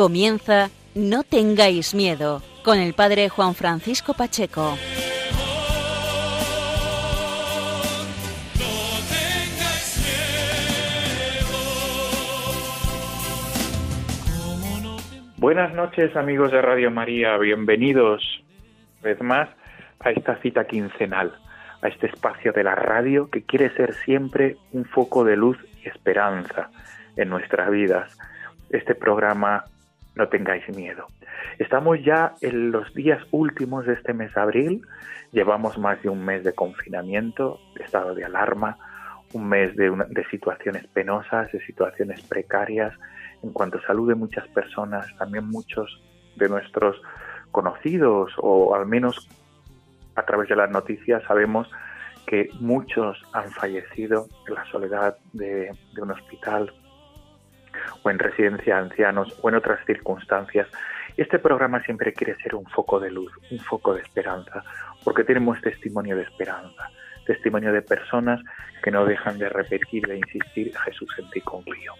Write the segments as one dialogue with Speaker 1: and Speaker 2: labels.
Speaker 1: Comienza No tengáis miedo con el padre Juan Francisco Pacheco.
Speaker 2: Buenas noches amigos de Radio María, bienvenidos una vez más a esta cita quincenal, a este espacio de la radio que quiere ser siempre un foco de luz y esperanza en nuestras vidas. Este programa no tengáis miedo. Estamos ya en los días últimos de este mes de abril, llevamos más de un mes de confinamiento, estado de alarma, un mes de, de situaciones penosas, de situaciones precarias en cuanto a salud de muchas personas, también muchos de nuestros conocidos o al menos a través de las noticias sabemos que muchos han fallecido en la soledad de un hospital o en residencia de ancianos o en otras circunstancias. Este programa siempre quiere ser un foco de luz, un foco de esperanza, porque tenemos testimonio de esperanza, testimonio de personas que no dejan de repetir, de insistir, Jesús en ti confío.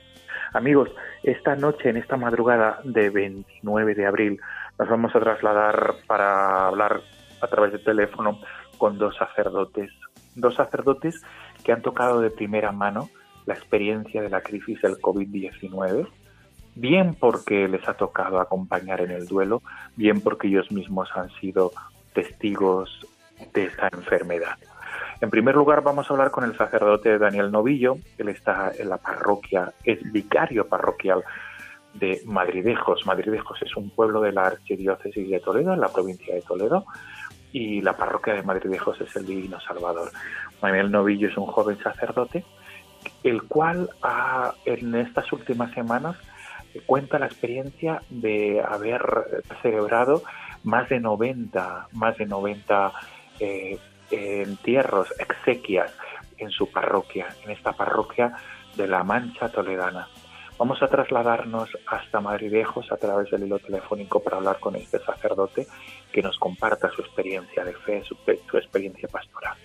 Speaker 2: Amigos, esta noche, en esta madrugada de 29 de abril, nos vamos a trasladar para hablar a través de teléfono con dos sacerdotes, dos sacerdotes que han tocado de primera mano la experiencia de la crisis del COVID-19, bien porque les ha tocado acompañar en el duelo, bien porque ellos mismos han sido testigos de esta enfermedad. En primer lugar, vamos a hablar con el sacerdote Daniel Novillo. Él está en la parroquia, es vicario parroquial de Madridejos. Madridejos es un pueblo de la archidiócesis de Toledo, en la provincia de Toledo, y la parroquia de Madridejos es el Divino Salvador. Daniel Novillo es un joven sacerdote el cual en estas últimas semanas cuenta la experiencia de haber celebrado más de 90, más de 90 eh, entierros, exequias en su parroquia, en esta parroquia de La Mancha Toledana. Vamos a trasladarnos hasta Madridejos a través del hilo telefónico para hablar con este sacerdote que nos comparta su experiencia de fe, su, su experiencia pastoral.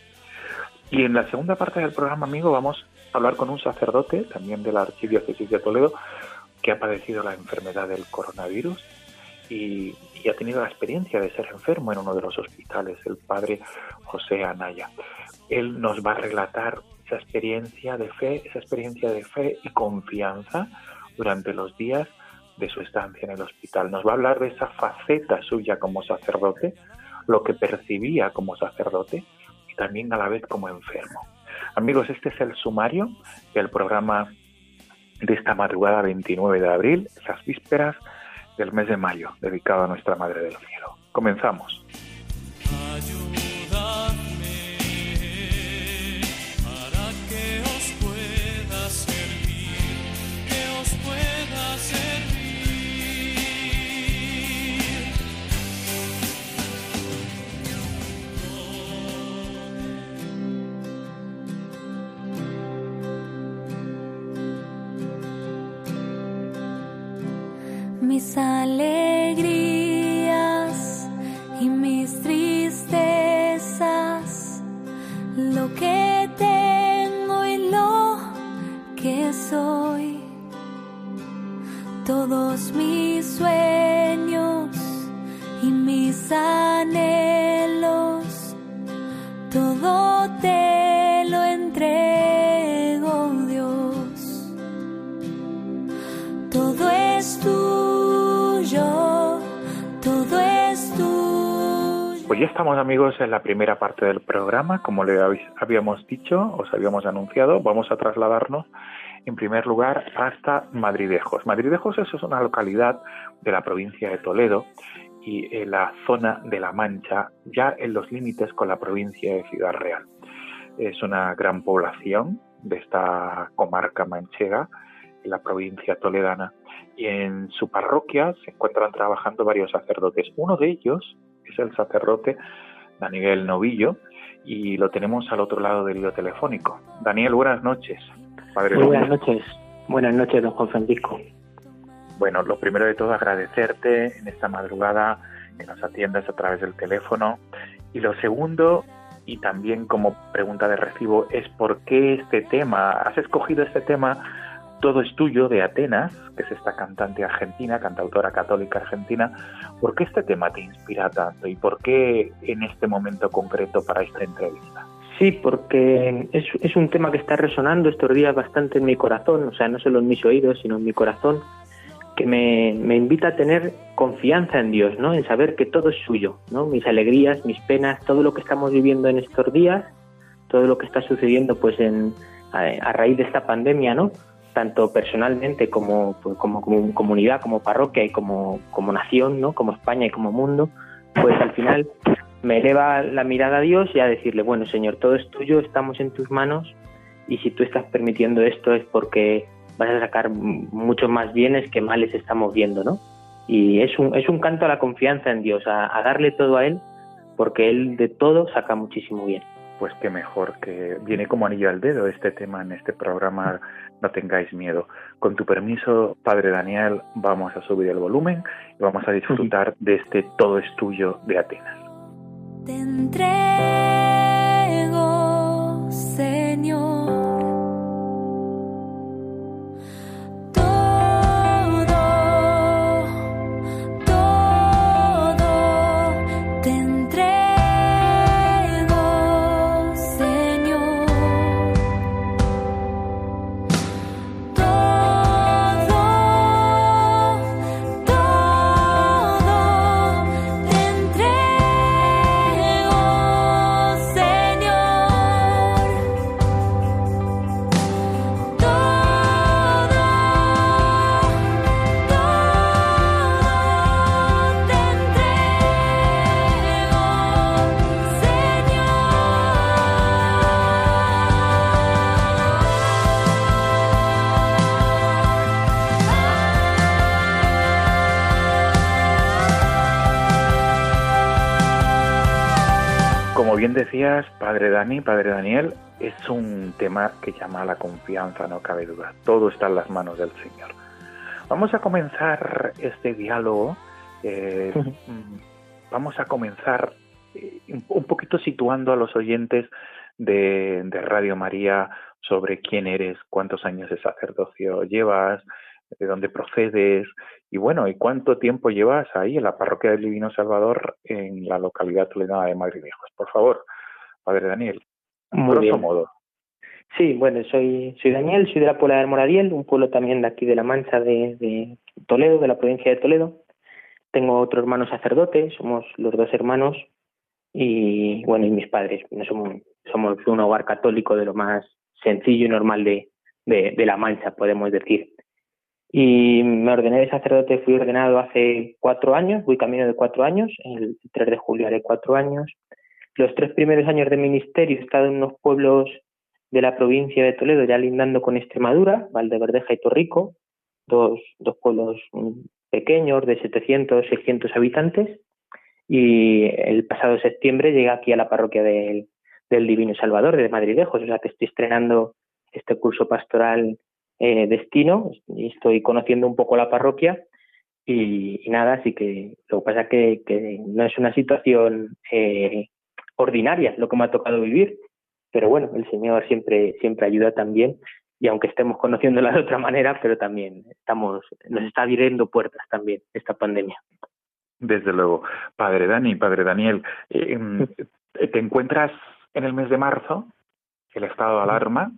Speaker 2: Y en la segunda parte del programa, amigo, vamos hablar con un sacerdote, también de la Archidiócesis de Toledo, que ha padecido la enfermedad del coronavirus y, ha tenido la experiencia de ser enfermo en uno de los hospitales, el padre José Anaya. Él nos va a relatar esa experiencia de fe, esa experiencia de fe y confianza durante los días de su estancia en el hospital. Nos va a hablar de esa faceta suya como sacerdote, lo que percibía como sacerdote y también a la vez como enfermo. Amigos, este es el sumario del programa de esta madrugada 29 de abril, las vísperas del mes de mayo, dedicado a nuestra Madre del Cielo. Comenzamos.
Speaker 3: Alegrías y mis tristezas, lo que tengo y lo que soy, todos mis sueños y mis
Speaker 2: Pues ya estamos amigos en la primera parte del programa, como le habíamos dicho, os habíamos anunciado, vamos a trasladarnos en primer lugar hasta Madridejos. Madridejos es una localidad de la provincia de Toledo y en la zona de La Mancha, ya en los límites con la provincia de Ciudad Real. Es una gran población de esta comarca manchega, en la provincia toledana, y en su parroquia se encuentran trabajando varios sacerdotes. Uno de ellos es el sacerdote Daniel Novillo, y lo tenemos al otro lado del hilo telefónico. Daniel, buenas noches.
Speaker 4: buenas noches. Buenas noches, don Juan Francisco.
Speaker 2: Bueno, lo primero de todo agradecerte en esta madrugada que nos atiendas a través del teléfono. Y lo segundo, y también como pregunta de recibo, es por qué este tema, has escogido este tema, todo es tuyo, de Atenas, que es esta cantante argentina, cantautora católica argentina, ¿por qué este tema te inspira tanto y por qué en este momento concreto para esta entrevista?
Speaker 4: Sí, porque es, un tema que está resonando estos días bastante en mi corazón, o sea, no solo en mis oídos, sino en mi corazón, que me, invita a tener confianza en Dios, ¿no? En saber que todo es suyo, ¿no? Mis alegrías, mis penas, todo lo que estamos viviendo en estos días, todo lo que está sucediendo, pues, en, a, raíz de esta pandemia, ¿no? Tanto personalmente como, pues, como, comunidad, como parroquia y como, como nación, ¿no? Como España y como mundo, pues al final me eleva la mirada a Dios y a decirle, bueno, Señor, todo es tuyo, estamos en tus manos y si tú estás permitiendo esto es porque vas a sacar muchos más bienes que males estamos viendo, ¿no? Y es un, es un canto a la confianza en Dios, a, darle todo a Él, porque Él de todo saca muchísimo bien.
Speaker 2: Pues qué mejor, que viene como anillo al dedo este tema en este programa, no tengáis miedo. Con tu permiso, Padre Daniel, vamos a subir el volumen y vamos a disfrutar de este Todo es tuyo de Atenas.
Speaker 3: Te entrego, Señor.
Speaker 2: Decías, Padre Dani, Padre Daniel, es un tema que llama a la confianza, no cabe duda. Todo está en las manos del Señor. Vamos a comenzar este diálogo. Eh, mm, vamos a comenzar eh, un poquito situando a los oyentes de, de Radio María sobre quién eres, cuántos años de sacerdocio llevas, de dónde procedes y bueno, y cuánto tiempo llevas ahí en la parroquia del Divino Salvador en la localidad toledana de Madrid Por favor, Padre Daniel,
Speaker 4: Muy bien. modo. Sí, bueno, soy, soy Daniel, soy de la Puebla de Moradiel, un pueblo también de aquí de La Mancha, de, de Toledo, de la provincia de Toledo. Tengo otro hermano sacerdote, somos los dos hermanos y bueno, y mis padres. Somos, somos un hogar católico de lo más sencillo y normal de, de, de La Mancha, podemos decir. Y me ordené de sacerdote, fui ordenado hace cuatro años, voy camino de cuatro años, el 3 de julio haré cuatro años. Los tres primeros años de ministerio he estado en unos pueblos de la provincia de Toledo, ya lindando con Extremadura, Valdeverdeja y Torrico, dos, dos pueblos pequeños de 700, 600 habitantes. Y el pasado septiembre llegué aquí a la parroquia del, del Divino Salvador de Madridejos, o sea que estoy estrenando este curso pastoral eh, destino y estoy conociendo un poco la parroquia y, nada, así que lo que pasa es que, no es una situación eh, ordinaria lo que me ha tocado vivir, pero bueno, el Señor siempre, siempre ayuda también y aunque estemos conociéndola de otra manera, pero también estamos, nos está abriendo puertas también esta pandemia.
Speaker 2: Desde luego. Padre Dani, Padre Daniel, eh, ¿te encuentras en el mes de marzo, el estado de alarma?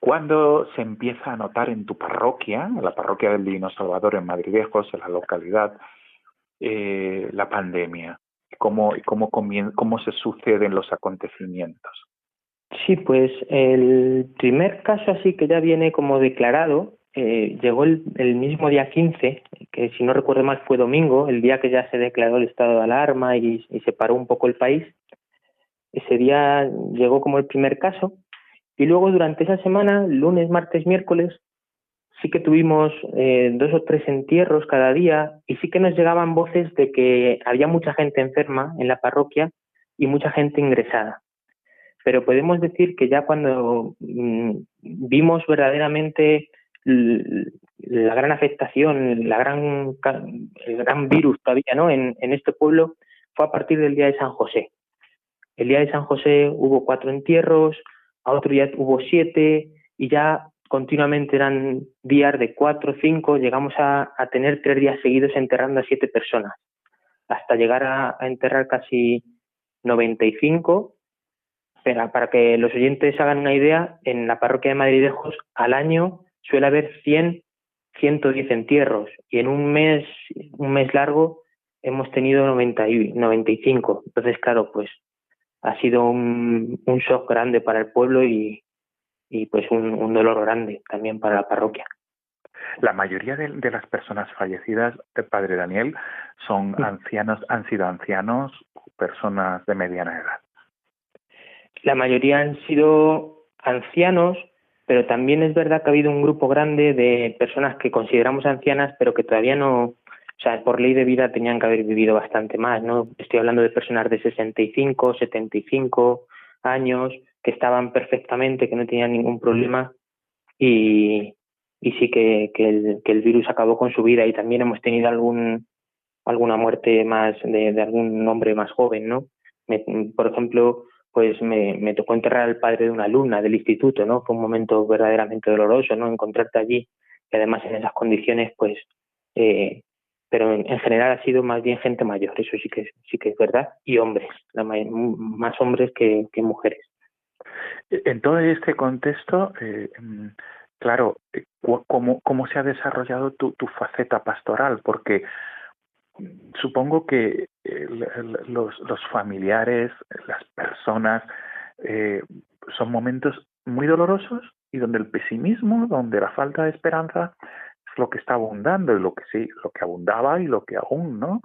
Speaker 2: ¿Cuándo se empieza a notar en tu parroquia, en la parroquia del Divino Salvador en Madridejos, en la localidad, eh, la pandemia? ¿Cómo, cómo, ¿Cómo se suceden los acontecimientos?
Speaker 4: Sí, pues el primer caso así que ya viene como declarado eh, llegó el, mismo día 15, que si no recuerdo mal fue domingo, el día que ya se declaró el estado de alarma y, se paró un poco el país. Ese día llegó como el primer caso y luego durante esa semana, lunes, martes, miércoles, sí que tuvimos eh, dos o tres entierros cada día y sí que nos llegaban voces de que había mucha gente enferma en la parroquia y mucha gente ingresada. Pero podemos decir que ya cuando mm, vimos verdaderamente la gran afectación, la gran, el gran virus todavía ¿no? en, en este pueblo fue a partir del día de San José. El día de San José hubo cuatro entierros, a otro día hubo siete y ya continuamente eran días de cuatro cinco, llegamos a, tener tres días seguidos enterrando a siete personas, hasta llegar a, enterrar casi 95. Pero para que los oyentes hagan una idea, en la parroquia de Madridejos al año suele haber 100, 110 entierros y en un mes, un mes largo hemos tenido 90 y 95. Entonces, claro, pues ha sido un, un shock grande para el pueblo y, y pues un, un, dolor grande también para la parroquia.
Speaker 2: La mayoría de, de las personas fallecidas, eh, padre Daniel, son ancianos, han sido ancianos, personas de mediana edad.
Speaker 4: La mayoría han sido ancianos, pero también es verdad que ha habido un grupo grande de personas que consideramos ancianas, pero que todavía no, o sea, por ley de vida tenían que haber vivido bastante más, ¿no? Estoy hablando de personas de 65, 75 años, que estaban perfectamente, que no tenían ningún problema y, y sí que, el, que el virus acabó con su vida y también hemos tenido algún alguna muerte más de, de algún hombre más joven, ¿no? por ejemplo, pues me, me, tocó enterrar al padre de una alumna del instituto, ¿no? Fue un momento verdaderamente doloroso, ¿no? Encontrarte allí y además en esas condiciones, pues, eh, pero en, general ha sido más bien gente mayor, eso sí que sí que es verdad, y hombres, la más hombres que, mujeres.
Speaker 2: En todo este contexto, eh, mm, claro, eh, ¿cómo, ¿cómo se ha desarrollado tu, tu faceta pastoral? Porque supongo que los, los, familiares, las personas, eh, son momentos muy dolorosos y donde el pesimismo, donde la falta de esperanza es lo que está abundando y lo que sí, lo que abundaba y lo que aún, ¿no?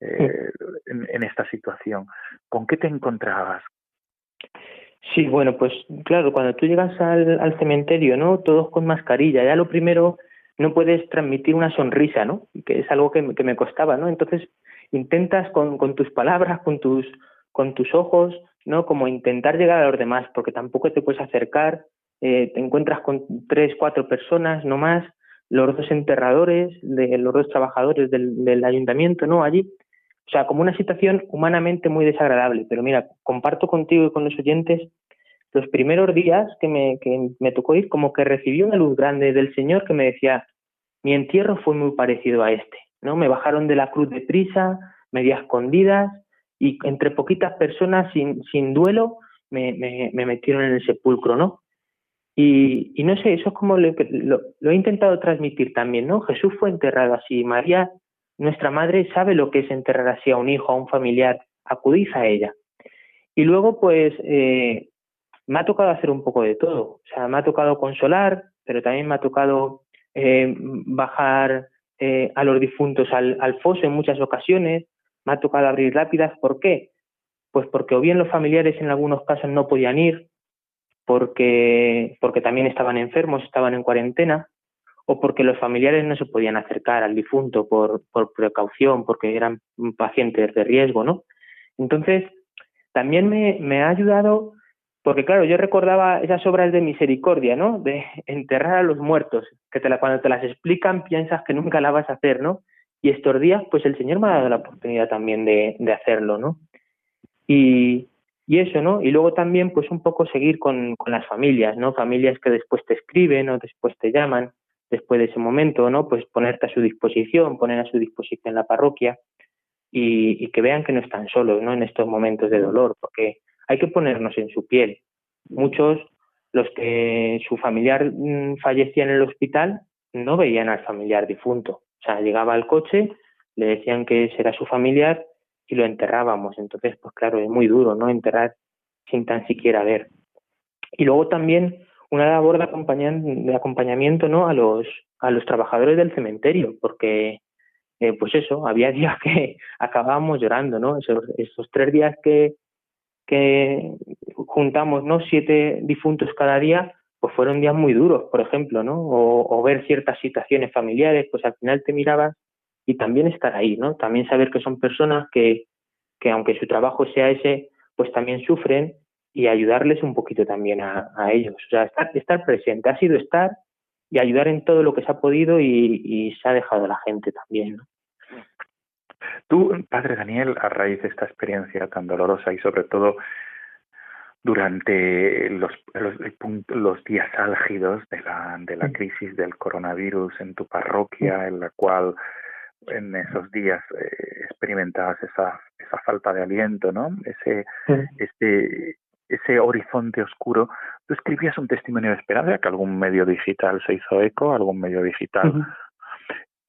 Speaker 2: Eh, en, en, esta situación. ¿Con qué te encontrabas?
Speaker 4: Sí, bueno, pues claro, cuando tú llegas al, al cementerio, ¿no? Todos con mascarilla, ya lo primero no puedes transmitir una sonrisa, ¿no? Que es algo que, que me costaba, ¿no? Entonces intentas con, con tus palabras, con tus, con tus ojos, ¿no? Como intentar llegar a los demás, porque tampoco te puedes acercar, eh, te encuentras con tres, cuatro personas, no más, los dos enterradores, de, los dos trabajadores del, ayuntamiento, ¿no? Allí. O sea, como una situación humanamente muy desagradable. Pero mira, comparto contigo y con los oyentes los primeros días que me, que me tocó ir, como que recibí una luz grande del Señor que me decía, mi entierro fue muy parecido a este, ¿no? Me bajaron de la cruz de prisa, media escondidas, y entre poquitas personas sin, sin duelo me, me, me metieron en el sepulcro, ¿no? Y, y no sé, eso es como lo, lo, he intentado transmitir también, ¿no? Jesús fue enterrado así, María, nuestra madre, sabe lo que es enterrar así a un hijo, a un familiar, acudís a ella. Y luego, pues, eh, me ha tocado hacer un poco de todo. O sea, me ha tocado consolar, pero también me ha tocado eh, bajar eh, a los difuntos al, al foso en muchas ocasiones, me ha tocado abrir lápidas. ¿Por qué? Pues porque o bien los familiares en algunos casos no podían ir, porque, porque también estaban enfermos, estaban en cuarentena, o porque los familiares no se podían acercar al difunto por, por precaución, porque eran pacientes de riesgo, ¿no? Entonces, también me, me ha ayudado porque claro, yo recordaba esas obras de misericordia, ¿no? De enterrar a los muertos, que te la, cuando te las explican piensas que nunca la vas a hacer, ¿no? Y estos días, pues el Señor me ha dado la oportunidad también de, de hacerlo, ¿no? Y, y eso, ¿no? Y luego también, pues un poco seguir con, con las familias, ¿no? Familias que después te escriben o después te llaman, después de ese momento, ¿no? Pues ponerte a su disposición, poner a su disposición la parroquia y, y que vean que no están solos, ¿no? En estos momentos de dolor, porque hay que ponernos en su piel. Muchos, los que su familiar mm, fallecía en el hospital, no veían al familiar difunto. O sea, llegaba al coche, le decían que ese era su familiar y lo enterrábamos. Entonces, pues claro, es muy duro, ¿no? Enterrar sin tan siquiera ver. Y luego también una labor de, acompañamiento ¿no? a, los, a los trabajadores del cementerio, porque eh, pues eso, había días que acabábamos llorando, ¿no? Esos, esos tres días que, que juntamos, ¿no? Siete difuntos cada día, pues fueron días muy duros, por ejemplo, ¿no? O, o, ver ciertas situaciones familiares, pues al final te mirabas y también estar ahí, ¿no? También saber que son personas que, que aunque su trabajo sea ese, pues también sufren y ayudarles un poquito también a, a ellos. O sea, estar, estar presente, ha sido estar y ayudar en todo lo que se ha podido y, y se ha dejado la gente también, ¿no?
Speaker 2: Tú, Padre Daniel, a raíz de esta experiencia tan dolorosa y sobre todo durante los, los, los días álgidos de la, de la crisis del coronavirus en tu parroquia, en la cual en esos días eh, experimentabas esa, esa falta de aliento, ¿no? Ese, este, ese horizonte oscuro. Tú escribías un testimonio de esperanza que algún medio digital se hizo eco, algún medio digital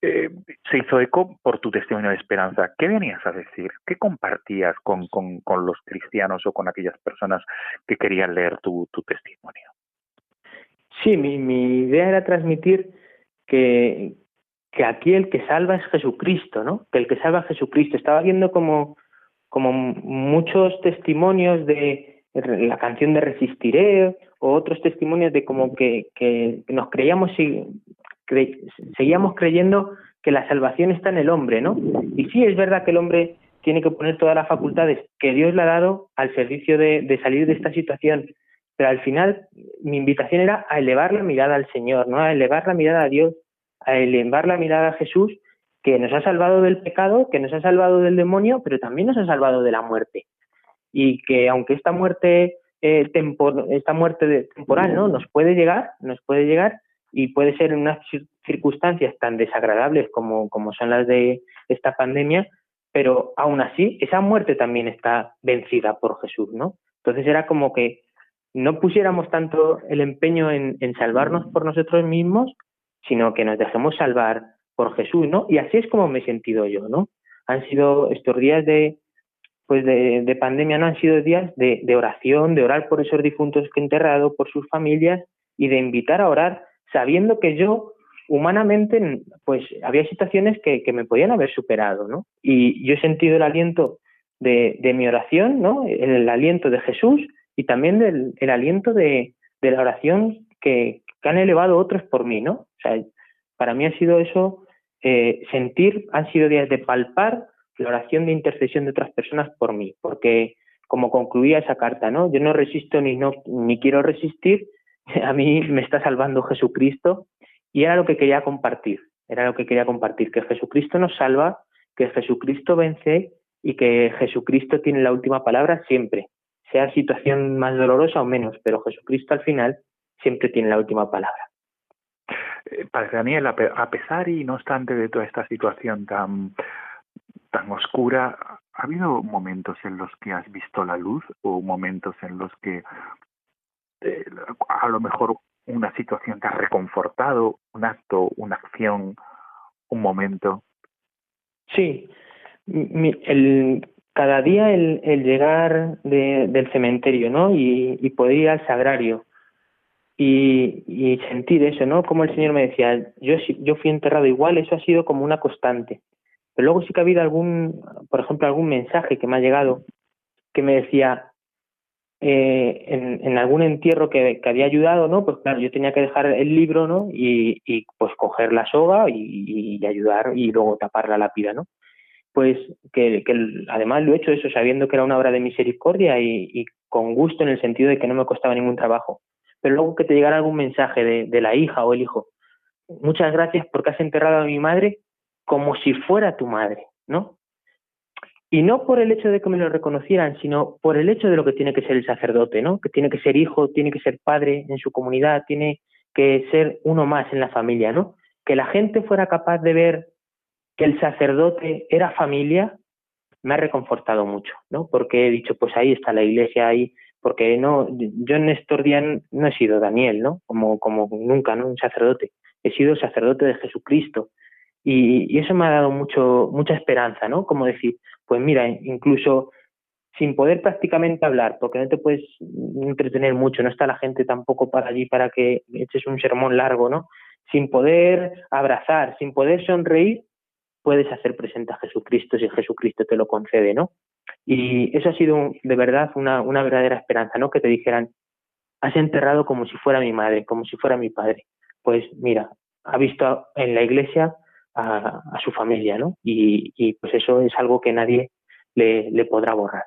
Speaker 2: eh, se hizo eco por tu testimonio de esperanza. ¿Qué venías a decir? ¿Qué compartías con, con, con los cristianos o con aquellas personas que querían leer tu, tu testimonio?
Speaker 4: Sí, mi, mi idea era transmitir que, que aquí el que salva es Jesucristo, ¿no? Que el que salva es Jesucristo. Estaba viendo como, como muchos testimonios de la canción de Resistiré o otros testimonios de como que, que nos creíamos cre seguíamos creyendo que la salvación está en el hombre, ¿no? Y sí, es verdad que el hombre tiene que poner todas las facultades que Dios le ha dado al servicio de, de salir de esta situación, pero al final mi invitación era a elevar la mirada al Señor, ¿no? A elevar la mirada a Dios, a elevar la mirada a Jesús, que nos ha salvado del pecado, que nos ha salvado del demonio, pero también nos ha salvado de la muerte. Y que aunque esta muerte eh, tempor esta muerte temporal, ¿no? Nos puede llegar, nos puede llegar, y puede ser en unas circunstancias tan desagradables como, como son las de esta pandemia, pero aún así esa muerte también está vencida por Jesús, ¿no? Entonces era como que no pusiéramos tanto el empeño en, en salvarnos por nosotros mismos, sino que nos dejemos salvar por Jesús, ¿no? Y así es como me he sentido yo, ¿no? Han sido estos días de, pues de, de pandemia, no han sido días de, de oración, de orar por esos difuntos que he enterrado, por sus familias y de invitar a orar sabiendo que yo humanamente, pues había situaciones que, que me podían haber superado, ¿no? Y yo he sentido el aliento de, de mi oración, ¿no? El, el, aliento de Jesús y también del, el aliento de, de la oración que, que, han elevado otros por mí, ¿no? Sea, para mí ha sido eso, eh, sentir, han sido días de palpar la oración de intercesión de otras personas por mí, porque como concluía esa carta, ¿no? Yo no resisto ni no ni quiero resistir, a mí me está salvando Jesucristo y era lo que quería compartir, era lo que quería compartir, que Jesucristo nos salva, que Jesucristo vence y que Jesucristo tiene la última palabra siempre, sea situación más dolorosa o menos, pero Jesucristo al final siempre tiene la última palabra.
Speaker 2: Eh, Padre Daniel, a pesar y no obstante de toda esta situación tan, tan oscura, ¿ha habido momentos en los que has visto la luz o momentos en los que eh, a lo mejor una situación te ha reconfortado, un acto, una acción, un momento.
Speaker 4: Sí, mi, el, cada día el, llegar de, del cementerio, ¿no? Y, y poder ir al sagrario y, sentir eso, ¿no? Como el Señor me decía, yo, yo fui enterrado igual, eso ha sido como una constante. Pero luego sí que ha habido algún, por ejemplo, algún mensaje que me ha llegado que me decía, eh, en, algún entierro que, que, había ayudado, ¿no? Pues claro, yo tenía que dejar el libro, ¿no? Y, y pues coger la soga y, y, ayudar y luego tapar la lápida, ¿no? Pues que, que, además lo he hecho eso sabiendo que era una obra de misericordia y, con gusto en el sentido de que no me costaba ningún trabajo. Pero luego que te llegara algún mensaje de, la hija o el hijo, muchas gracias porque has enterrado a mi madre como si fuera tu madre, ¿no? Y no por el hecho de que me lo reconocieran, sino por el hecho de lo que tiene que ser el sacerdote, ¿no? Que tiene que ser hijo, tiene que ser padre en su comunidad, tiene que ser uno más en la familia, ¿no? Que la gente fuera capaz de ver que el sacerdote era familia, me ha reconfortado mucho, ¿no? Porque he dicho, pues ahí está la iglesia, ahí, porque no, yo en estos días no he sido Daniel, ¿no? Como, como nunca, ¿no? Un sacerdote. He sido sacerdote de Jesucristo. Y, y eso me ha dado mucho, mucha esperanza, ¿no? Como decir, pues mira, incluso sin poder prácticamente hablar, porque no te puedes entretener mucho, no está la gente tampoco para allí para que eches un sermón largo, ¿no? Sin poder abrazar, sin poder sonreír, puedes hacer presente a Jesucristo si Jesucristo te lo concede, ¿no? Y eso ha sido de verdad una, una verdadera esperanza, ¿no? Que te dijeran, has enterrado como si fuera mi madre, como si fuera mi padre. Pues mira, ha visto en la iglesia a, su familia, ¿no? Y, y, pues eso es algo que nadie le, le podrá borrar.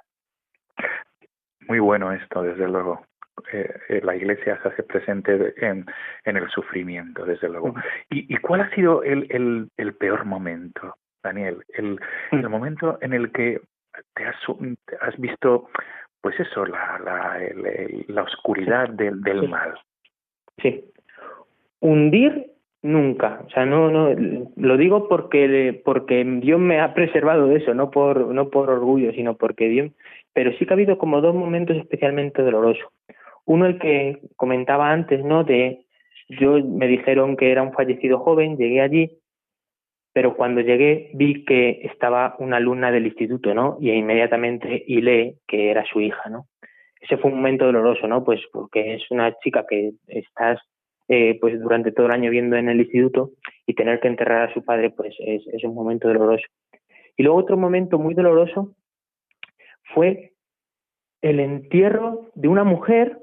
Speaker 2: Muy bueno esto, desde luego. Eh, eh, la iglesia se hace presente en, en el sufrimiento, desde luego. ¿Y, ¿Y, cuál ha sido el, el, el peor momento, Daniel? El, el momento en el que te has, te has visto pues eso, la, la, la oscuridad del, del mal.
Speaker 4: Sí. Hundir nunca, o sea, no, no, lo digo porque, porque Dios me ha preservado de eso, no por, no por orgullo, sino porque Dios, pero sí que ha habido como dos momentos especialmente dolorosos. Uno el que comentaba antes, ¿no? De, yo me dijeron que era un fallecido joven, llegué allí pero cuando llegué vi que estaba una alumna del instituto, ¿no? Y inmediatamente hilé que era su hija, ¿no? Ese fue un momento doloroso, ¿no? Pues porque es una chica que estás eh, pues durante todo el año viendo en el instituto y tener que enterrar a su padre, pues es, es un momento doloroso. Y luego otro momento muy doloroso fue el entierro de una mujer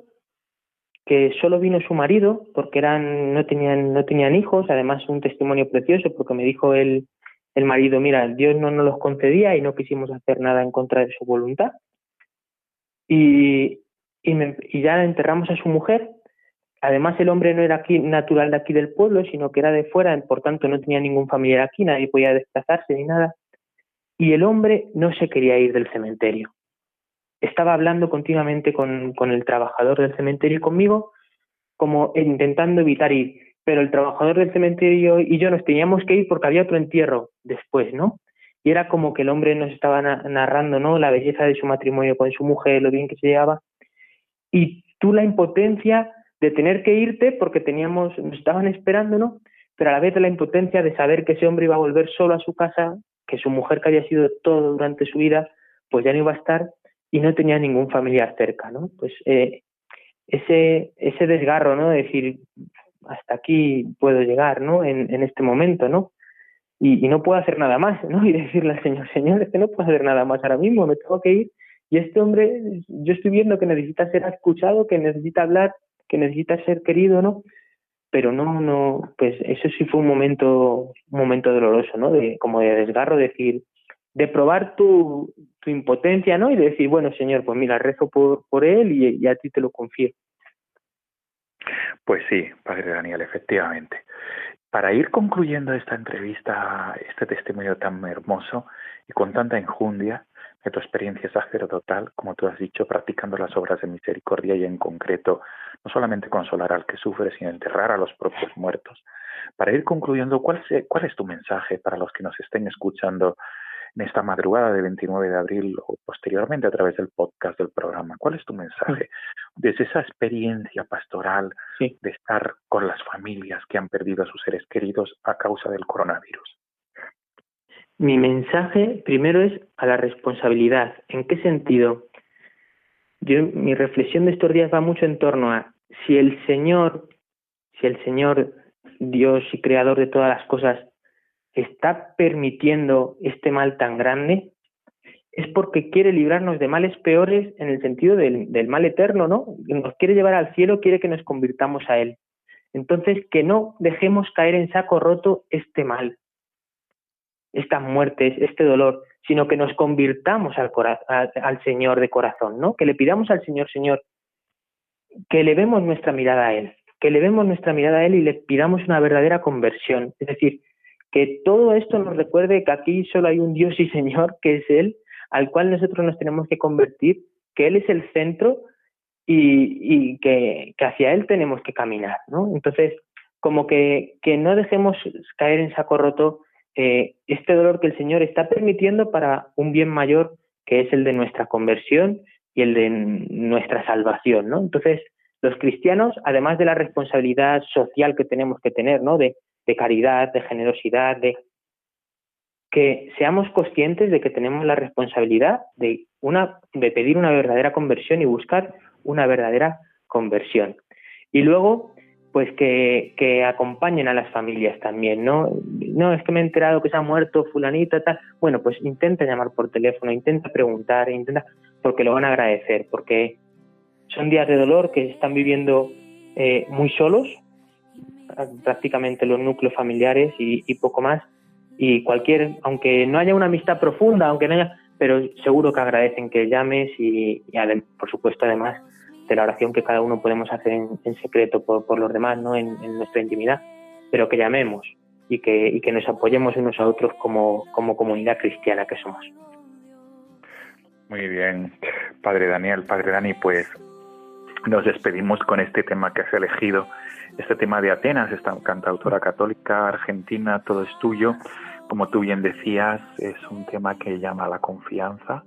Speaker 4: que solo vino su marido porque eran no tenían no tenían hijos además un testimonio precioso porque me dijo el, el marido mira Dios no nos los concedía y no quisimos hacer nada en contra de su voluntad y y, ya enterramos a su mujer. Además el hombre no era aquí natural de aquí del pueblo sino que era de fuera por tanto no tenía ningún familiar aquí nadie podía desplazarse ni nada. Y el hombre no se quería ir del cementerio estaba hablando continuamente con, con el trabajador del cementerio y conmigo, como intentando evitar ir. Pero el trabajador del cementerio y yo nos teníamos que ir porque había otro entierro después, ¿no? Y era como que el hombre nos estaba narrando, ¿no? La belleza de su matrimonio con su mujer, lo bien que se llevaba. Y tú la impotencia de tener que irte porque teníamos, nos estaban esperando, ¿no? Pero a la vez la impotencia de saber que ese hombre iba a volver solo a su casa, que su mujer que había sido todo durante su vida, pues ya no iba a estar y no tenía ningún familiar cerca, ¿no? Pues eh, ese, ese desgarro, ¿no? De decir, hasta aquí puedo llegar, ¿no? En, en este momento, ¿no? Y, y, no puedo hacer nada más, ¿no? Y decirle al Señor, Señor, es que no puedo hacer nada más ahora mismo, me tengo que ir. Y este hombre, yo estoy viendo que necesita ser escuchado, que necesita hablar, que necesita ser querido, ¿no? Pero no, no, pues eso sí fue un momento, un momento doloroso, ¿no? De, como de desgarro, decir, de probar tu, tu impotencia, ¿no? Y de decir, bueno, Señor, pues mira, rezo por, por él y, a ti te lo confío.
Speaker 2: Pues sí, Padre Daniel, efectivamente. Para ir concluyendo esta entrevista, este testimonio tan hermoso y con tanta enjundia de tu experiencia sacerdotal, como tú has dicho, practicando las obras de misericordia y en concreto no solamente consolar al que sufre, sino enterrar a los propios muertos. Para ir concluyendo, ¿cuál, cuál es tu mensaje para los que nos estén escuchando en esta madrugada de 29 de abril o posteriormente a través del podcast del programa. ¿Cuál es tu mensaje desde esa experiencia pastoral de estar con las familias que han perdido a sus seres queridos a causa del coronavirus?
Speaker 4: Mi mensaje primero es a la responsabilidad. ¿En qué sentido? Yo, mi reflexión de estos días va mucho en torno a si el Señor, si el Señor Dios y creador de todas las cosas está permitiendo este mal tan grande es porque quiere librarnos de males peores en el sentido del, mal eterno, ¿no? Nos quiere llevar al cielo, quiere que nos convirtamos a Él. Entonces, que no dejemos caer en saco roto este mal, estas muertes, este dolor, sino que nos convirtamos al, al, al Señor de corazón, ¿no? Que le pidamos al Señor, Señor, que le vemos nuestra mirada a Él, que le vemos nuestra mirada a Él y le pidamos una verdadera conversión. Es decir, que todo esto nos recuerde que aquí solo hay un Dios y Señor, que es Él, al cual nosotros nos tenemos que convertir, que Él es el centro y, y que, hacia Él tenemos que caminar, ¿no? Entonces, como que, que no dejemos caer en saco roto eh, este dolor que el Señor está permitiendo para un bien mayor, que es el de nuestra conversión y el de nuestra salvación, ¿no? Entonces, los cristianos, además de la responsabilidad social que tenemos que tener, ¿no? De, de caridad, de generosidad, de que seamos conscientes de que tenemos la responsabilidad de, una, de pedir una verdadera conversión y buscar una verdadera conversión. Y luego, pues que, que, acompañen a las familias también, ¿no? No, es que me he enterado que se ha muerto fulanita, tal. Bueno, pues intenta llamar por teléfono, intenta preguntar, intenta, porque lo van a agradecer, porque son días de dolor que están viviendo eh, muy solos, prácticamente los núcleos familiares y, poco más. Y cualquier, aunque no haya una amistad profunda, aunque no haya, pero seguro que agradecen que llames y, por supuesto además de la oración que cada uno podemos hacer en, secreto por, los demás, ¿no? En, nuestra intimidad, pero que llamemos y que, y que nos apoyemos unos a otros como, como comunidad cristiana que somos.
Speaker 2: Muy bien, Padre Daniel, Padre Dani, pues nos despedimos con este tema que has elegido, este tema de Atenas, esta cantautora católica argentina, todo es tuyo. Como tú bien decías, es un tema que llama a la confianza,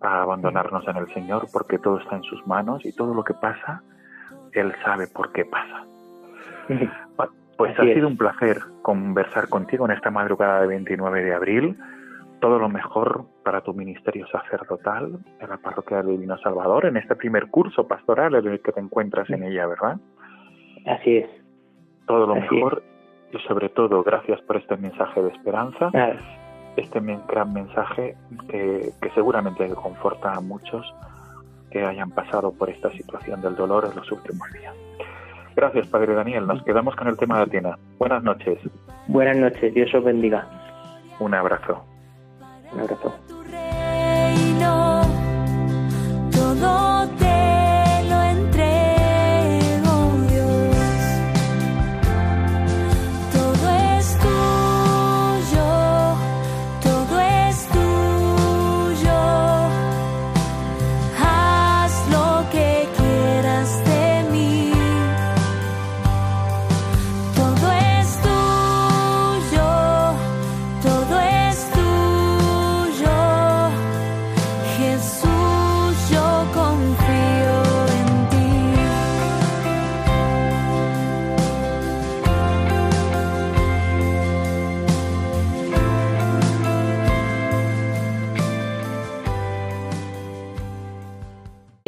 Speaker 2: a abandonarnos en el Señor, porque todo está en sus manos y todo lo que pasa, Él sabe por qué pasa. Pues ha sido un placer conversar contigo en esta madrugada de 29 de abril. Todo lo mejor para tu ministerio sacerdotal en la parroquia del Divino Salvador, en este primer curso pastoral en el que te encuentras en ella, ¿verdad?
Speaker 4: Así es.
Speaker 2: Todo lo mejor y sobre todo gracias por este mensaje de esperanza este gran mensaje que, seguramente conforta a muchos que hayan pasado por esta situación del dolor en los últimos días. Gracias, Padre Daniel. Nos quedamos con el tema de Atenas. Buenas noches.
Speaker 4: Buenas noches. Dios os bendiga.
Speaker 2: Un abrazo.
Speaker 4: Un abrazo.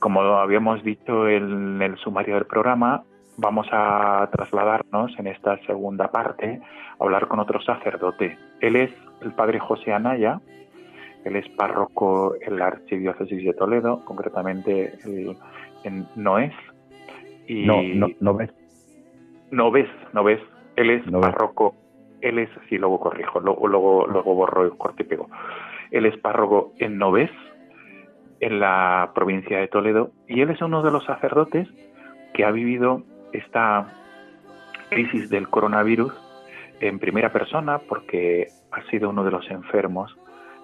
Speaker 2: Como habíamos dicho en el sumario del programa, vamos a trasladarnos en esta segunda parte a hablar con otro sacerdote. Él es el padre José Anaya, él es párroco en la Archidiócesis de Toledo, concretamente en Noés.
Speaker 5: Y no, no, no ves.
Speaker 2: No ves, no ves. Él es párroco él es, sí, luego corrijo, luego, luego, luego borro el corte y pego. Él es párroco en Novés, en la provincia de Toledo, y él es uno de los sacerdotes que ha vivido esta crisis del coronavirus en primera persona porque ha sido uno de los enfermos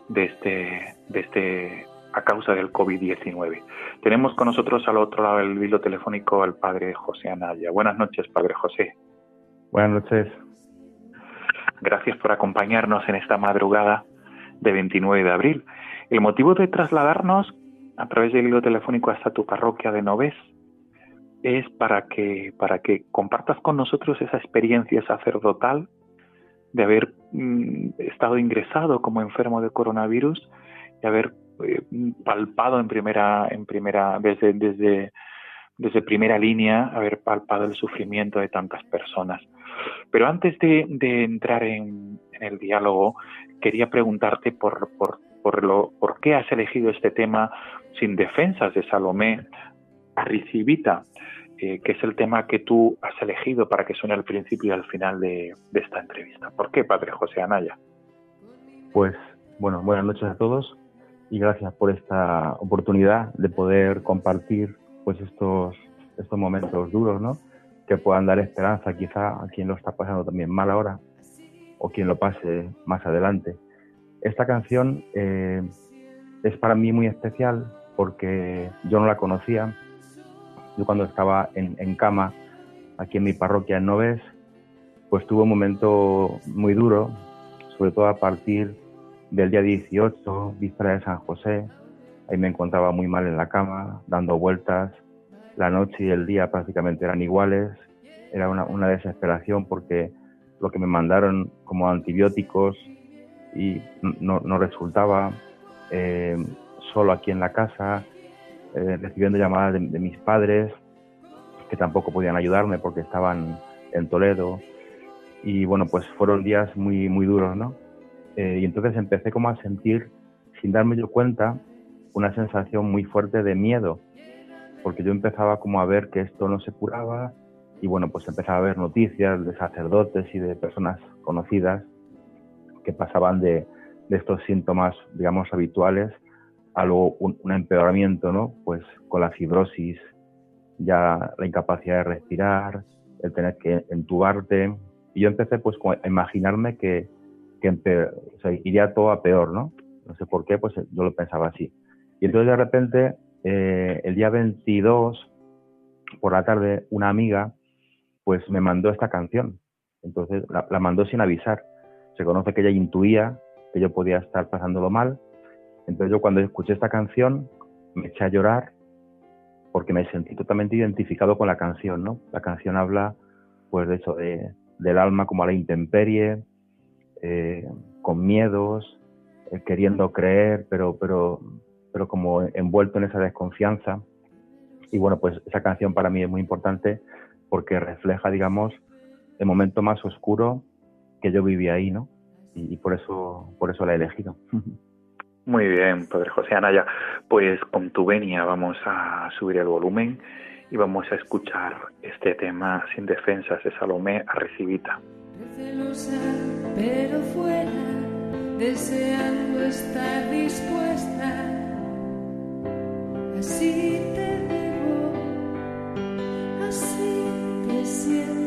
Speaker 2: de este, de este a causa del COVID-19. Tenemos con nosotros al otro lado del hilo telefónico al padre José Anaya. Buenas noches, padre José.
Speaker 5: Buenas noches.
Speaker 2: Gracias por acompañarnos en esta madrugada de 29 de abril. El motivo de trasladarnos a través del hilo telefónico hasta tu parroquia de Novés es para que, para que compartas con nosotros esa experiencia sacerdotal de haber mm, estado ingresado como enfermo de coronavirus y haber eh, palpado en primera, en primera, desde, desde, desde primera línea, haber palpado el sufrimiento de tantas personas. Pero antes de, entrar en, el diálogo, quería preguntarte por, por, lo, por qué has elegido este tema sin defensas de Salomé Aricibita, eh, que es el tema que tú has elegido para que suene al principio y al final de, de esta entrevista. ¿Por qué, Padre José Anaya?
Speaker 5: Pues, bueno, buenas noches a todos y gracias por esta oportunidad de poder compartir pues estos, estos momentos duros, ¿no? Que puedan dar esperanza quizá a quien lo está pasando también mal ahora o quien lo pase más adelante. Esta canción eh, es para mí muy especial porque yo no la conocía. Yo cuando estaba en, en cama aquí en mi parroquia en Noves, pues tuve un momento muy duro, sobre todo a partir del día 18, víspera de San José. Ahí me encontraba muy mal en la cama, dando vueltas. La noche y el día prácticamente eran iguales. Era una, una desesperación porque lo que me mandaron como antibióticos y no, no resultaba. Eh, solo aquí en la casa, eh, recibiendo llamadas de, de, mis padres, que tampoco podían ayudarme porque estaban en Toledo. Y bueno, pues fueron días muy, muy duros, ¿no? Eh, y entonces empecé como a sentir, sin darme yo cuenta, una sensación muy fuerte de miedo, porque yo empezaba como a ver que esto no se curaba y bueno, pues empezaba a ver noticias de sacerdotes y de personas conocidas que pasaban de, de estos síntomas, digamos, habituales a luego un, un, empeoramiento, ¿no? Pues con la fibrosis, ya la incapacidad de respirar, el tener que entubarte. Y yo empecé pues a imaginarme que, que sea, iría todo a peor, ¿no? No sé por qué, pues yo lo pensaba así. Y entonces de repente, eh, el día 22, por la tarde, una amiga, pues me mandó esta canción. Entonces la, la mandó sin avisar. Se conoce que ella intuía que yo podía estar pasándolo mal. Entonces yo cuando escuché esta canción me eché a llorar porque me sentí totalmente identificado con la canción, ¿no? La canción habla, pues, de eso, de, del alma como a la intemperie, eh, con miedos, eh, queriendo creer, pero, pero, pero como envuelto en esa desconfianza. Y bueno, pues esa canción para mí es muy importante porque refleja, digamos, el momento más oscuro que yo viví ahí, ¿no? Y, y por eso, por eso la he elegido.
Speaker 2: Muy bien, Padre José Anaya. Pues con tu venia vamos a subir el volumen y vamos a escuchar este tema sin defensas de Salomé a Recibita.
Speaker 3: Celosa. Así te digo, así te siento.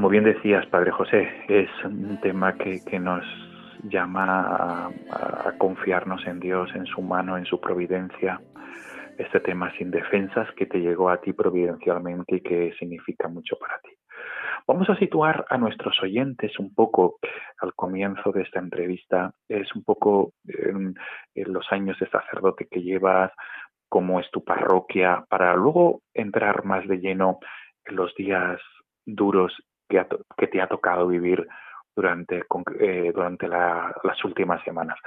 Speaker 3: Como
Speaker 2: bien decías, Padre José, es un tema que, que nos llama a, a, confiarnos en Dios, en su mano, en su providencia. Este tema sin defensas que te llegó a ti providencialmente y que significa mucho para ti. Vamos a situar a nuestros oyentes un poco al comienzo de esta entrevista. Es un poco en, en los años de sacerdote que llevas, cómo es tu parroquia, para luego entrar más de lleno en los días duros que, ha, que te ha tocado vivir durante, eh, durante la, las últimas semanas.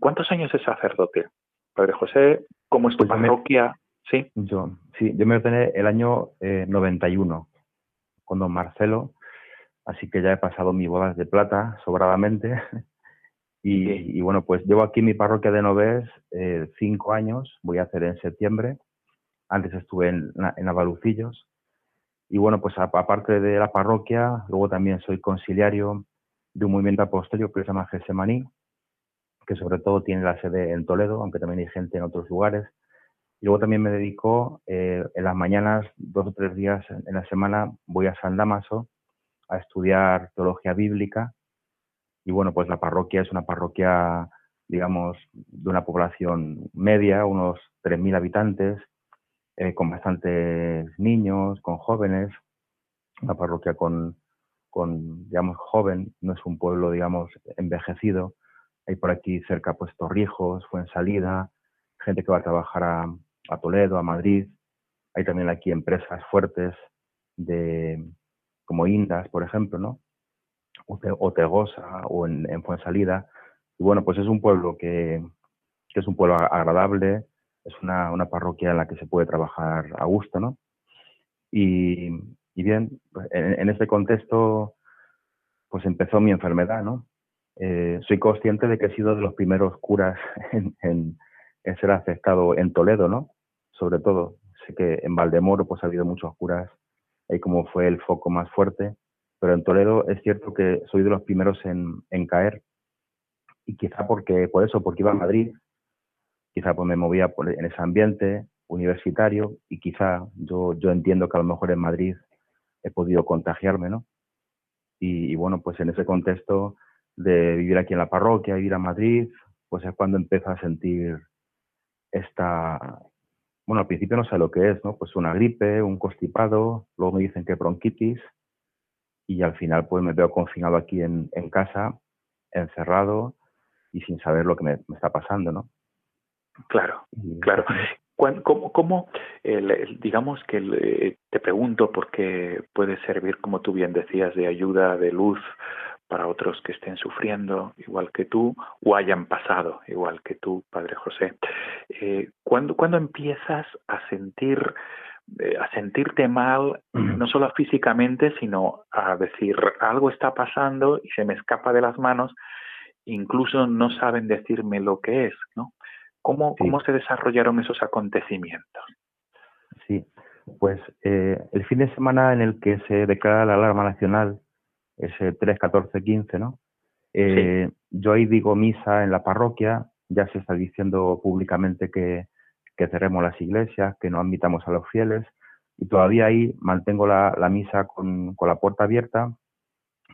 Speaker 2: ¿Cuántos años es sacerdote? Padre José, ¿cómo es tu pues parroquia?
Speaker 5: Me, sí. Yo, sí, yo me ordené el año eh, 91 con don Marcelo, así que ya he pasado mis bodas de plata sobradamente. Y, sí. y, bueno, pues llevo aquí en mi parroquia de Noves eh, cinco años, voy a hacer en septiembre. Antes estuve en, en Avalucillos. Y bueno, pues aparte de la parroquia, luego también soy conciliario de un movimiento apostólico que se llama Gesemaní, que sobre todo tiene la sede en Toledo, aunque también hay gente en otros lugares. Y luego también me dedico eh, en las mañanas, dos o tres días en la semana, voy a San Damaso a estudiar teología bíblica y bueno, pues la parroquia es una parroquia, digamos, de una población media, unos 3.000 habitantes, eh, con bastantes niños, con jóvenes, una parroquia con, con, digamos, joven, no es un pueblo, digamos, envejecido. Hay por aquí cerca, pues, Torrijos, Fuensalida, gente que va a trabajar a, a Toledo, a Madrid. Hay también aquí empresas fuertes de, como Indas, por ejemplo, ¿no? o Tegosa o en, en Fuensalida, Y bueno, pues es un pueblo que, que es un pueblo agradable, es una, una, parroquia en la que se puede trabajar a gusto, ¿no? Y, y bien, pues, en, en, ese contexto, pues empezó mi enfermedad, ¿no? Eh, soy consciente de que he sido de los primeros curas en, ser afectado en Toledo, ¿no? Sobre todo, sé que en Valdemoro pues ha habido muchos curas, ahí como fue el foco más fuerte, pero en Toledo es cierto que soy de los primeros en, en caer y quizá porque por eso, porque iba a Madrid, quizá pues me movía en ese ambiente universitario y quizá yo, yo entiendo que a lo mejor en Madrid he podido contagiarme, ¿no? Y, bueno, pues en ese contexto de vivir aquí en la parroquia, ir a Madrid, pues es cuando empiezo a sentir esta, bueno, al principio no sé lo que es, ¿no? Pues una gripe, un constipado, luego me dicen que bronquitis y al final pues me veo confinado aquí en, en casa, encerrado y sin saber lo que me está pasando, ¿no?
Speaker 2: Claro, claro. ¿Cómo, cómo el, el, digamos que el, eh, te pregunto porque puede servir, como tú bien decías, de ayuda, de luz para otros que estén sufriendo igual que tú o hayan pasado igual que tú, Padre José. Eh, ¿cuándo, ¿Cuándo empiezas a sentir eh, a sentirte mal, no solo físicamente, sino a decir algo está pasando y se me escapa de las manos, incluso no saben decirme lo que es, ¿no? ¿Cómo, sí. cómo se desarrollaron esos acontecimientos?
Speaker 5: Sí, pues eh, el fin de semana en el que se declara la alarma nacional, ese 3, 14, 15, ¿no? Eh, sí. Yo ahí digo misa en la parroquia, ya se está diciendo públicamente que, que cerremos las iglesias, que no admitamos a los fieles, y todavía ahí mantengo la, la misa con, con la puerta abierta,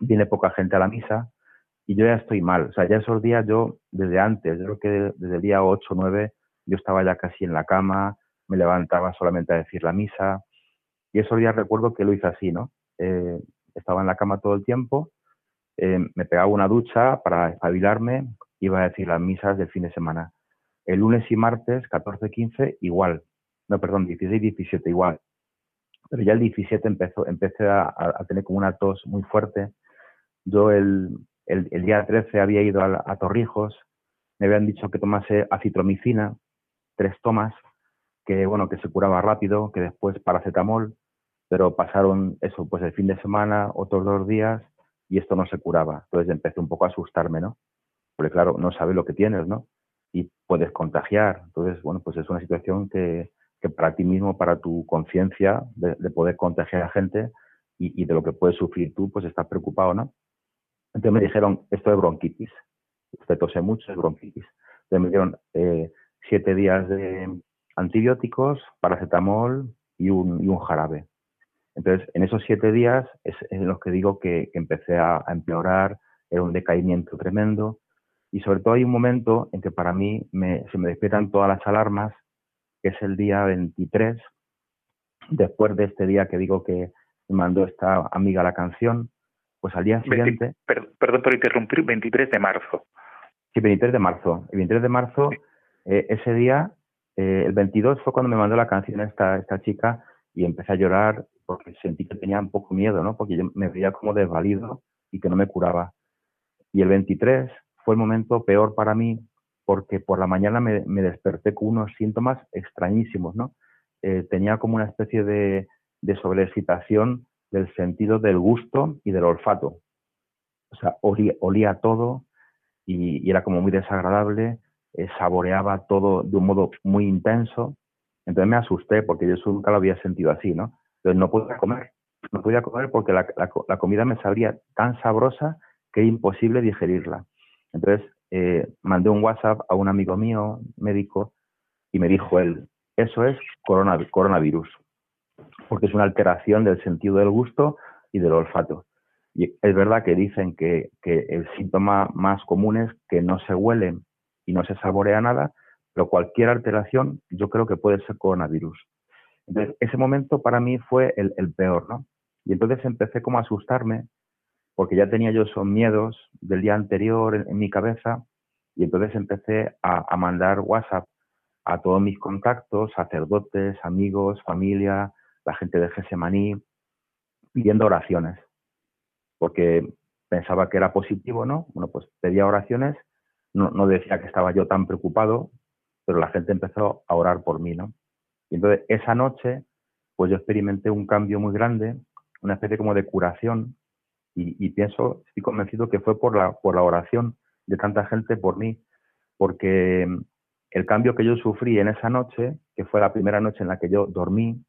Speaker 5: viene poca gente a la misa, y yo ya estoy mal. O sea, ya esos días yo, desde antes, yo creo que desde el día 8 o 9, yo estaba ya casi en la cama, me levantaba solamente a decir la misa. Y esos días recuerdo que lo hice así, ¿no? Eh, estaba en la cama todo el tiempo, eh, me pegaba una ducha para espabilarme, iba a decir las misas del fin de semana. El lunes y martes, 14, 15, igual. No, perdón, 16 y 17, igual. Pero ya el 17 empezó, empecé a tener como una tos muy fuerte. Yo el, el, día 13 había ido a, a, Torrijos, me habían dicho que tomase acitromicina, tres tomas, que bueno, que se curaba rápido, que después paracetamol, pero pasaron eso, pues el fin de semana, otros dos días, y esto no se curaba. Entonces empecé un poco a asustarme, ¿no? Porque claro, no sabes lo que tienes, ¿no? Y puedes contagiar. Entonces, bueno, pues es una situación que, que para ti mismo, para tu conciencia de, de, poder contagiar a gente y, y de lo que puedes sufrir tú, pues estás preocupado, ¿no? Entonces me dijeron, esto es bronquitis. Usted tose mucho, es bronquitis. Entonces me dieron eh, siete días de antibióticos, paracetamol y un, jarabe. Entonces, en esos siete días es en los que digo que, empecé a, a, empeorar, era un decaimiento tremendo. Y sobre todo hay un momento en que para mí me, se me despiertan todas las alarmas, que es el día 23, después de este día que digo que me mandó esta amiga la canción, pues al día siguiente...
Speaker 2: 20, per, perdón por interrumpir, 23 de marzo.
Speaker 5: Sí, 23 de marzo. El 23 de marzo, eh, ese día, eh, el 22 fue cuando me mandó la canción esta, esta chica y empecé a llorar porque sentí que tenía un poco miedo, ¿no? Porque yo me veía como desvalido y que no me curaba. Y el 23 fue el momento peor para mí porque por la mañana me, me desperté con unos síntomas extrañísimos, ¿no? Eh, tenía como una especie de, de sobreexcitación del sentido del gusto y del olfato. O sea, olía, todo y, era como muy desagradable, eh, saboreaba todo de un modo muy intenso. Entonces me asusté porque yo nunca lo había sentido así, ¿no? Entonces no podía comer, no podía comer porque la, la, la comida me sabría tan sabrosa que era imposible digerirla. Entonces eh, mandé un WhatsApp a un amigo mío, médico, y me dijo él, eso es coronavirus porque es una alteración del sentido del gusto y del olfato. Y es verdad que dicen que, el síntoma más común es que no se huele y no se saborea nada, pero cualquier alteración yo creo que puede ser coronavirus. Entonces, ese momento para mí fue el, peor, ¿no? Y entonces empecé como a asustarme, porque ya tenía yo esos miedos del día anterior en, mi cabeza, y entonces empecé a mandar WhatsApp a todos mis contactos, sacerdotes, amigos, familia, la gente de Gesemaní, pidiendo oraciones, porque pensaba que era positivo, ¿no? Bueno, pues pedía oraciones no, no decía que estaba yo tan preocupado, pero la gente empezó a orar por mí, ¿no? Y entonces esa noche, pues yo experimenté un cambio muy grande, una especie como de curación, y, y pienso, estoy convencido que fue por la, por la oración de tanta gente por mí, porque el cambio que yo sufrí en esa noche, que fue la primera noche en la que yo dormí,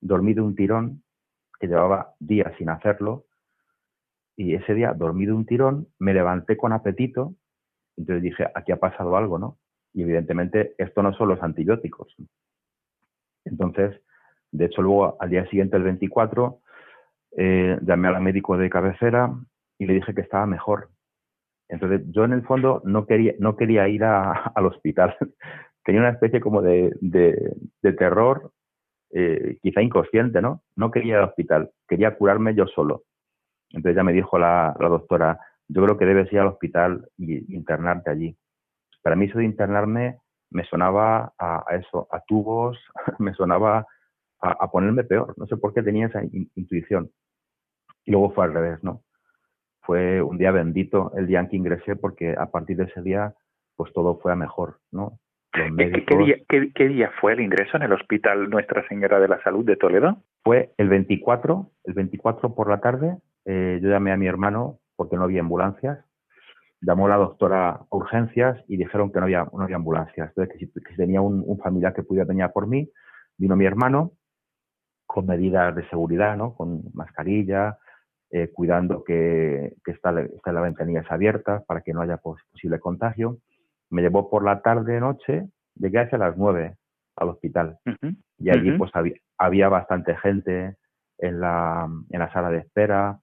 Speaker 5: dormí de un tirón, que llevaba días sin hacerlo, y ese día dormí de un tirón, me levanté con apetito, entonces dije, aquí ha pasado algo, ¿no? Y evidentemente esto no son los antibióticos. Entonces, de hecho, luego al día siguiente, el 24, eh, llamé al médico de cabecera y le dije que estaba mejor. Entonces, yo en el fondo no quería, no quería ir al hospital. Tenía una especie como de, de, de terror, eh, quizá inconsciente, ¿no? No quería ir al hospital, quería curarme yo solo. Entonces ya me dijo la, doctora, yo creo que debes ir al hospital y internarte allí. Para mí eso de internarme me sonaba a, eso, a tubos, me sonaba a, ponerme peor. No sé por qué tenía esa in, intuición. Y luego fue al revés, ¿no? Fue un día bendito el día en que ingresé porque a partir de ese día pues todo fue a mejor, ¿no?
Speaker 2: Los médicos... ¿Qué, día, qué, ¿Qué día fue el ingreso en el Hospital Nuestra Señora de la Salud de Toledo?
Speaker 5: Fue el 24, el 24 por la tarde. Eh, yo llamé a mi hermano porque no había ambulancias. Llamó la doctora a urgencias y dijeron que no había, no había ambulancias. Entonces, que si, que si tenía un, un, familiar que pudiera venir por mí, vino mi hermano con medidas de seguridad, ¿no? Con mascarilla, eh, cuidando que, que está, está las ventanillas abiertas para que no haya pos, posible contagio. Me llevó por la tarde, noche, llegué hacia las nueve al hospital. Uh -huh. Y allí uh -huh. pues había, había bastante gente en la, en la sala de espera,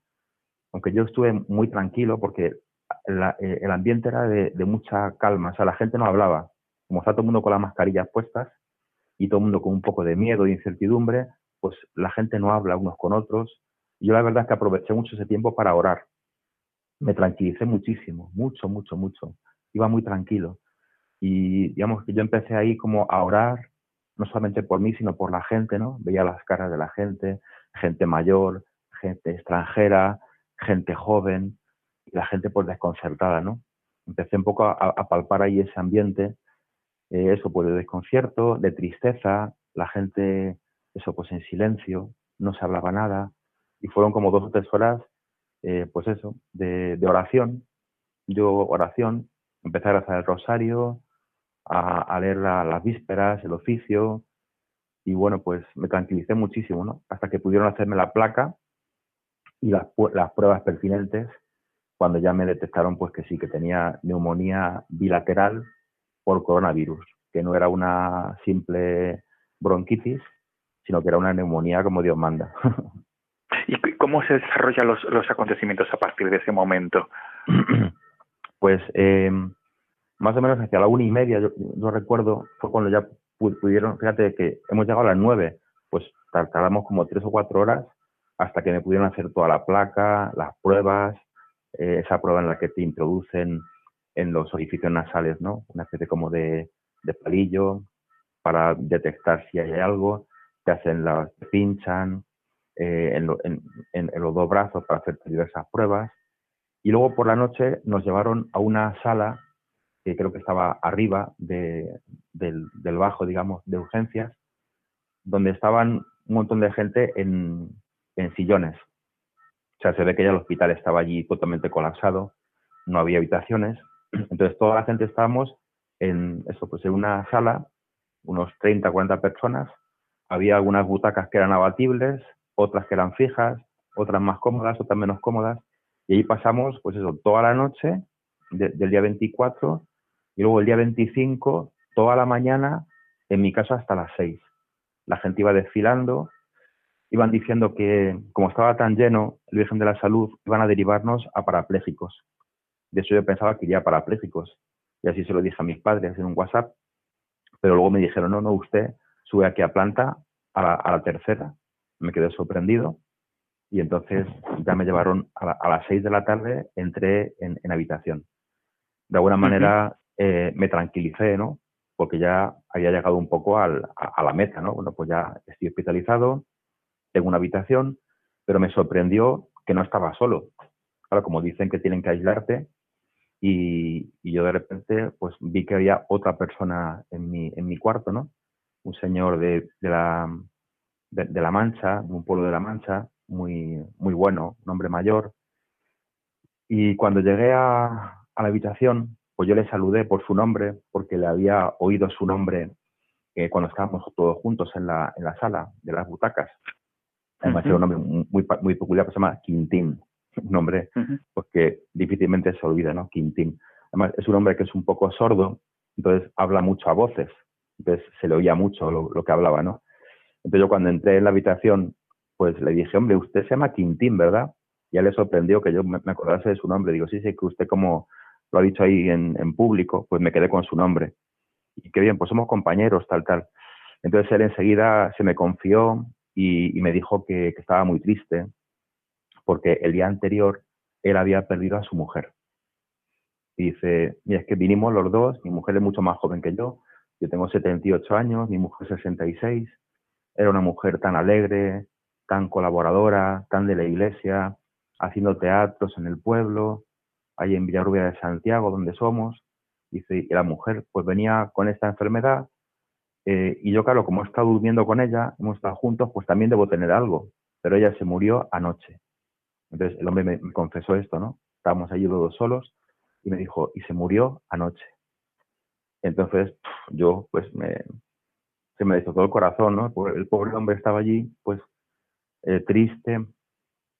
Speaker 5: aunque yo estuve muy tranquilo porque la, eh, el ambiente era de, de, mucha calma, o sea, la gente no hablaba, como está todo el mundo con las mascarillas puestas y todo el mundo con un poco de miedo e incertidumbre, pues la gente no habla unos con otros. Yo la verdad es que aproveché mucho ese tiempo para orar. Me tranquilicé muchísimo, mucho, mucho, mucho. Iba muy tranquilo. Y digamos que yo empecé ahí como a orar, no solamente por mí, sino por la gente, ¿no? Veía las caras de la gente, gente mayor, gente extranjera, gente joven y la gente pues desconcertada, ¿no? Empecé un poco a, palpar ahí ese ambiente, eh, eso pues de desconcierto, de tristeza, la gente, eso pues en silencio, no se hablaba nada y fueron como dos o tres horas, eh, pues eso, de, de, oración. Yo oración, empecé a rezar el rosario, a, a leer la, las vísperas, el oficio y bueno, pues me tranquilicé muchísimo, ¿no? Hasta que pudieron hacerme la placa y las, las pruebas pertinentes cuando ya me detectaron pues que sí, que tenía neumonía bilateral por coronavirus, que no era una simple bronquitis, sino que era una neumonía como Dios manda.
Speaker 2: ¿Y cómo se desarrollan los, los acontecimientos a partir de ese momento?
Speaker 5: Pues eh, más o menos hacia la una y media, yo, yo recuerdo, fue cuando ya pudieron, fíjate que hemos llegado a las nueve, pues tardamos como tres o cuatro horas hasta que me pudieron hacer toda la placa, las pruebas, eh, esa prueba en la que te introducen en los orificios nasales, ¿no? Una especie como de, de palillo para detectar si hay algo, te hacen las, te pinchan eh, en, lo, en, en, en, los dos brazos para hacer diversas pruebas. Y luego por la noche nos llevaron a una sala que creo que estaba arriba de, del, del bajo, digamos, de urgencias, donde estaban un montón de gente en, en sillones. O sea, se ve que ya el hospital estaba allí totalmente colapsado, no había habitaciones. Entonces, toda la gente estábamos en eso, pues en una sala, unos 30, 40 personas. Había algunas butacas que eran abatibles, otras que eran fijas, otras más cómodas, otras menos cómodas. Y ahí pasamos, pues eso, toda la noche de, del día 24 y luego el día 25, toda la mañana, en mi casa hasta las 6. La gente iba desfilando, iban diciendo que como estaba tan lleno el Virgen de la Salud, iban a derivarnos a parapléjicos. De eso yo pensaba que iría a parapléjicos. Y así se lo dije a mis padres en un WhatsApp. Pero luego me dijeron, no, no, usted sube aquí a planta a la, a la tercera. Me quedé sorprendido. Y entonces ya me llevaron a, la, a las seis de la tarde, entré en, en habitación. De alguna manera uh -huh. eh, me tranquilicé, ¿no? Porque ya había llegado un poco al, a, a la meta, ¿no? Bueno, pues ya estoy hospitalizado, tengo una habitación, pero me sorprendió que no estaba solo. Claro, como dicen que tienen que aislarte, y, y yo de repente pues vi que había otra persona en mi, en mi cuarto, ¿no? Un señor de, de la, de, de la Mancha, de un pueblo de la Mancha, muy, muy bueno, un hombre mayor. Y cuando llegué a, a la habitación, pues yo le saludé por su nombre, porque le había oído su nombre eh, cuando estábamos todos juntos en la, en la sala de las butacas. Además, era un nombre muy, muy peculiar que se llama Quintín. Un nombre
Speaker 2: Ujú.
Speaker 5: pues, que difícilmente se olvida, ¿no? Quintín. Además, es un hombre que es un poco sordo, entonces habla mucho a voces. Entonces se le oía mucho lo, lo que hablaba, ¿no? Entonces yo cuando entré en la habitación, pues le dije, hombre, usted se llama Quintín, ¿verdad? Y a él le sorprendió que yo me, acordase de su nombre. Digo, sí, sí, que usted como lo ha dicho ahí en, en público, pues me quedé con su nombre. Y qué bien, pues somos compañeros, tal, tal. Entonces él enseguida se me confió y, y me dijo que, que estaba muy triste porque el día anterior él había perdido a su mujer. Y dice, mira, es que vinimos los dos, mi mujer es mucho más joven que yo, yo tengo 78 años, mi mujer 66, era una mujer tan alegre, tan colaboradora, tan de la iglesia, haciendo teatros en el pueblo, ahí en Villarrubia de Santiago, donde somos. Dice, y la mujer pues venía con esta enfermedad eh, y yo, claro, como he estado durmiendo con ella, hemos estado juntos, pues también debo tener algo. Pero ella se murió anoche. Entonces el hombre me, confesó esto, ¿no? Estábamos allí los dos solos y me dijo, y se murió anoche. Entonces yo, pues, me, se me destrozó el corazón, ¿no? El pobre hombre estaba allí, pues, eh, triste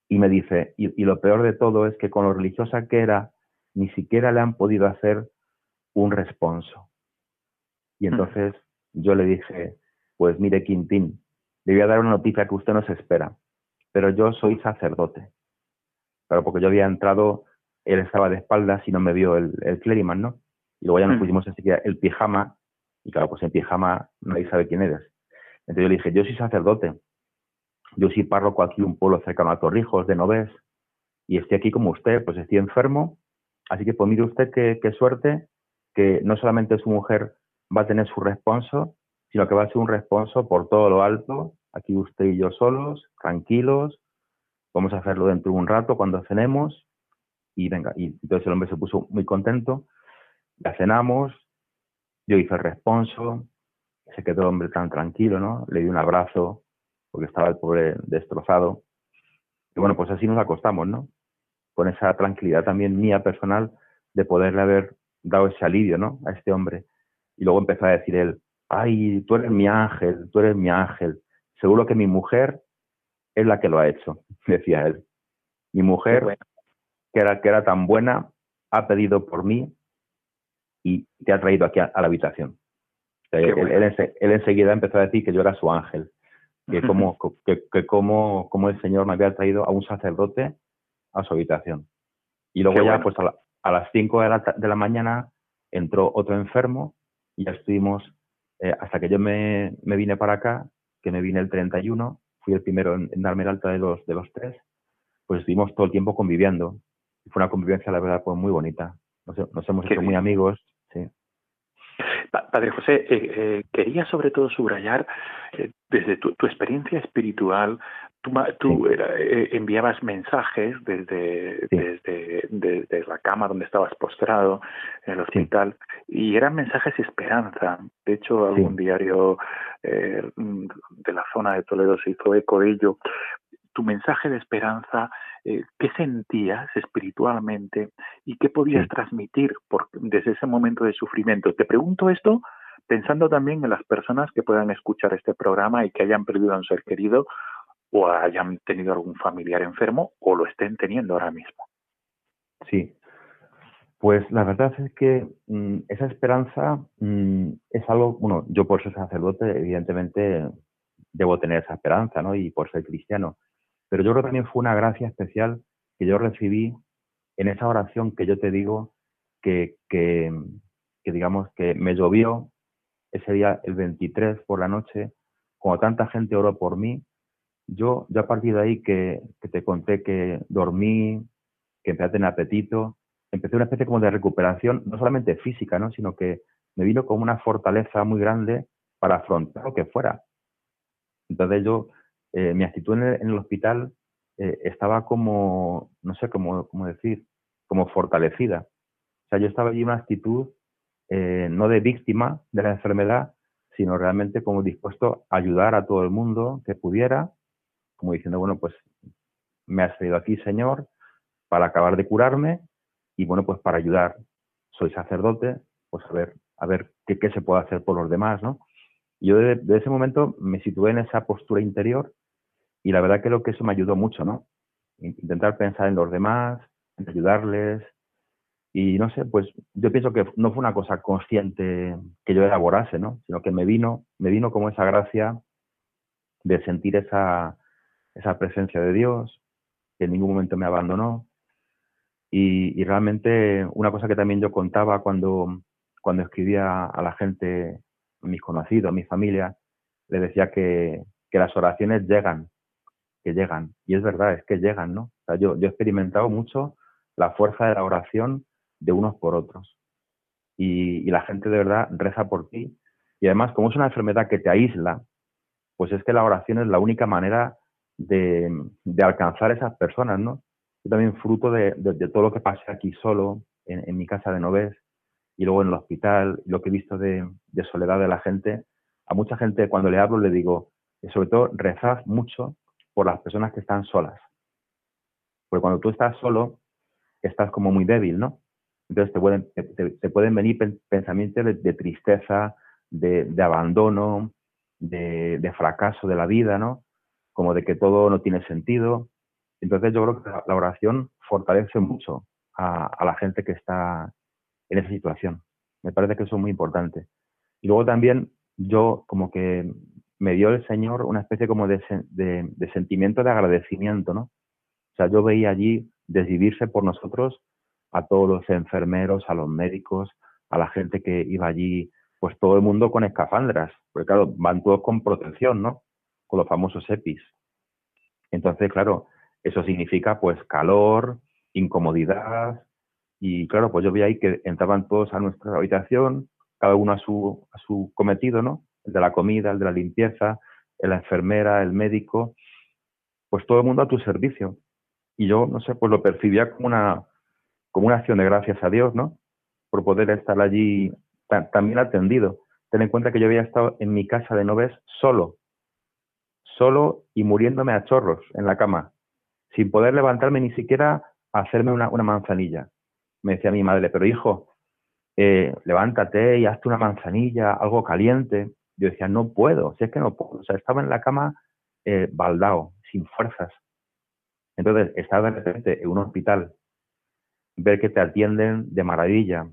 Speaker 5: y me dice, y, y lo peor de todo es que con lo religiosa que era, ni siquiera le han podido hacer un responso. Y entonces yo le dije, pues mire, Quintín, le voy a dar una noticia que usted no se espera, pero yo soy sacerdote. Claro, porque yo había entrado, él estaba de espaldas y no me vio el, el clériman, ¿no? Y luego ya nos
Speaker 2: Mm.
Speaker 5: pusimos enseguida el pijama, y claro, pues en pijama nadie sabe quién eres. Entonces yo le dije, yo soy sacerdote, yo soy párroco aquí un pueblo cercano a Torrijos, de Novés, y estoy aquí como usted, pues estoy enfermo, así que pues mire usted qué, qué suerte, que no solamente su mujer va a tener su responso, sino que va a ser un responso por todo lo alto, aquí usted y yo solos, tranquilos, vamos a hacerlo dentro de un rato cuando cenemos, y venga, y entonces el hombre se puso muy contento, ya cenamos, yo hice el responso, se quedó el hombre tan tranquilo, ¿no? Le di un abrazo, porque estaba el pobre destrozado. Y bueno, pues así nos acostamos, ¿no? Con esa tranquilidad también mía personal de poderle haber dado ese alivio, ¿no? A este hombre. Y luego empezó a decir él, ay, tú eres mi ángel, tú eres mi ángel. Seguro que mi mujer es la que lo ha hecho, decía él. Mi mujer,
Speaker 2: bueno.
Speaker 5: que, era, que era tan buena, ha pedido por mí y te ha traído aquí a, a la habitación. Él,
Speaker 2: bueno.
Speaker 5: él ense- él enseguida empezó a decir que yo era su ángel, que como, que, que como, como el Señor me había traído a un sacerdote a su habitación. Y luego
Speaker 2: Qué
Speaker 5: ya,
Speaker 2: bueno.
Speaker 5: pues a, la- a las 5 de la, de la mañana entró otro enfermo y ya estuvimos, eh, hasta que yo me, me vine para acá, que me vine el 31, fui el primero en, en darme el alta de los, de los tres, pues estuvimos todo el tiempo conviviendo. Y fue una convivencia, la verdad, pues muy bonita. Nos, nos hemos
Speaker 2: Qué
Speaker 5: hecho muy
Speaker 2: bien.
Speaker 5: amigos, sí.
Speaker 2: Pa- Padre José, eh, eh, quería sobre todo subrayar eh, desde tu, tu experiencia espiritual, tú, tú era- eh, enviabas mensajes desde,
Speaker 5: Sí.
Speaker 2: desde, desde la cama donde estabas postrado en el hospital y eran mensajes de esperanza. De hecho, algún diario eh, de la zona de Toledo se hizo eco de ello. Tu mensaje de esperanza, eh, ¿qué sentías espiritualmente y qué podías
Speaker 5: Sí.
Speaker 2: transmitir por, desde ese momento de sufrimiento? Te pregunto esto pensando también en las personas que puedan escuchar este programa y que hayan perdido a un ser querido o hayan tenido algún familiar enfermo o lo estén teniendo ahora mismo.
Speaker 5: Sí. Pues la verdad es que mm, esa esperanza mm, es algo, bueno, yo por ser sacerdote, evidentemente debo tener esa esperanza, ¿no? Y por ser cristiano. Pero yo creo que también fue una gracia especial que yo recibí en esa oración que yo te digo que, que, que digamos que me llovió ese día, el 23 por la noche, como tanta gente oró por mí, yo, yo a partir de ahí que, que te conté que dormí, que empecé a tener apetito, empecé una especie como de recuperación, no solamente física, ¿no? sino que me vino como una fortaleza muy grande para afrontar lo que fuera. Entonces yo, eh, mi actitud en el, en el hospital eh, estaba como, no sé cómo, cómo decir, como fortalecida. O sea, yo estaba allí en una actitud eh, no de víctima de la enfermedad, sino realmente como dispuesto a ayudar a todo el mundo que pudiera, como diciendo, bueno, pues me has traído aquí, Señor, para acabar de curarme y bueno, pues para ayudar. Soy sacerdote, pues a ver, a ver qué, qué se puede hacer por los demás, ¿no? Yo desde, ese momento me situé en esa postura interior y la verdad creo que eso me ayudó mucho, ¿no? Intentar pensar en los demás, ayudarles, y no sé, pues yo pienso que no fue una cosa consciente que yo elaborase, ¿no? Sino que me vino, me vino como esa gracia de sentir esa, esa presencia de Dios, que en ningún momento me abandonó. Y, realmente una cosa que también yo contaba cuando, cuando escribía a la gente, a mis conocidos, a mi familia, le decía que, que las oraciones llegan, que llegan. Y es verdad, es que llegan, ¿no? Yo, yo he experimentado mucho la fuerza de la oración de unos por otros. Y, la gente de verdad reza por ti. Y además, como es una enfermedad que te aísla, pues es que la oración es la única manera de, alcanzar esas personas, ¿no? Yo también fruto de, todo lo que pasé aquí solo, en, mi casa de Novés, y luego en el hospital, lo que he visto de, soledad de la gente, a mucha gente cuando le hablo le digo, y sobre todo rezad mucho por las personas que están solas. Porque cuando tú estás solo, estás como muy débil, ¿no? Entonces te pueden, te, pueden venir pensamientos de, tristeza, de, abandono, de, fracaso de la vida, ¿no? Como de que todo no tiene sentido. Entonces yo creo que la, oración fortalece mucho a, la gente que está en esa situación. Me parece que eso es muy importante. Y luego también yo como que me dio el Señor una especie como de, de, sentimiento de agradecimiento, ¿no? O sea, yo veía allí desvivirse por nosotros a todos los enfermeros, a los médicos, a la gente que iba allí, pues todo el mundo con escafandras, porque claro, van todos con protección, ¿no? Con los famosos EPIs. Entonces, claro, eso significa pues calor, incomodidad, y claro, pues yo vi ahí que entraban todos a nuestra habitación, cada uno a su, a su cometido, ¿no? El de la comida, el de la limpieza, la enfermera, el médico, pues todo el mundo a tu servicio. Y yo, no sé, pues lo percibía como una, como una acción de gracias a Dios, ¿no? Por poder estar allí también atendido. Ten en cuenta que yo había estado en mi casa de Noves solo, solo y muriéndome a chorros en la cama, sin poder levantarme ni siquiera a hacerme una, manzanilla. Me decía mi madre, pero hijo, eh, levántate y hazte una manzanilla, algo caliente. Yo decía, no puedo, si es que no puedo. O sea, estaba en la cama eh, baldao, sin fuerzas. Entonces, estaba de repente en un hospital ver que te atienden de maravilla,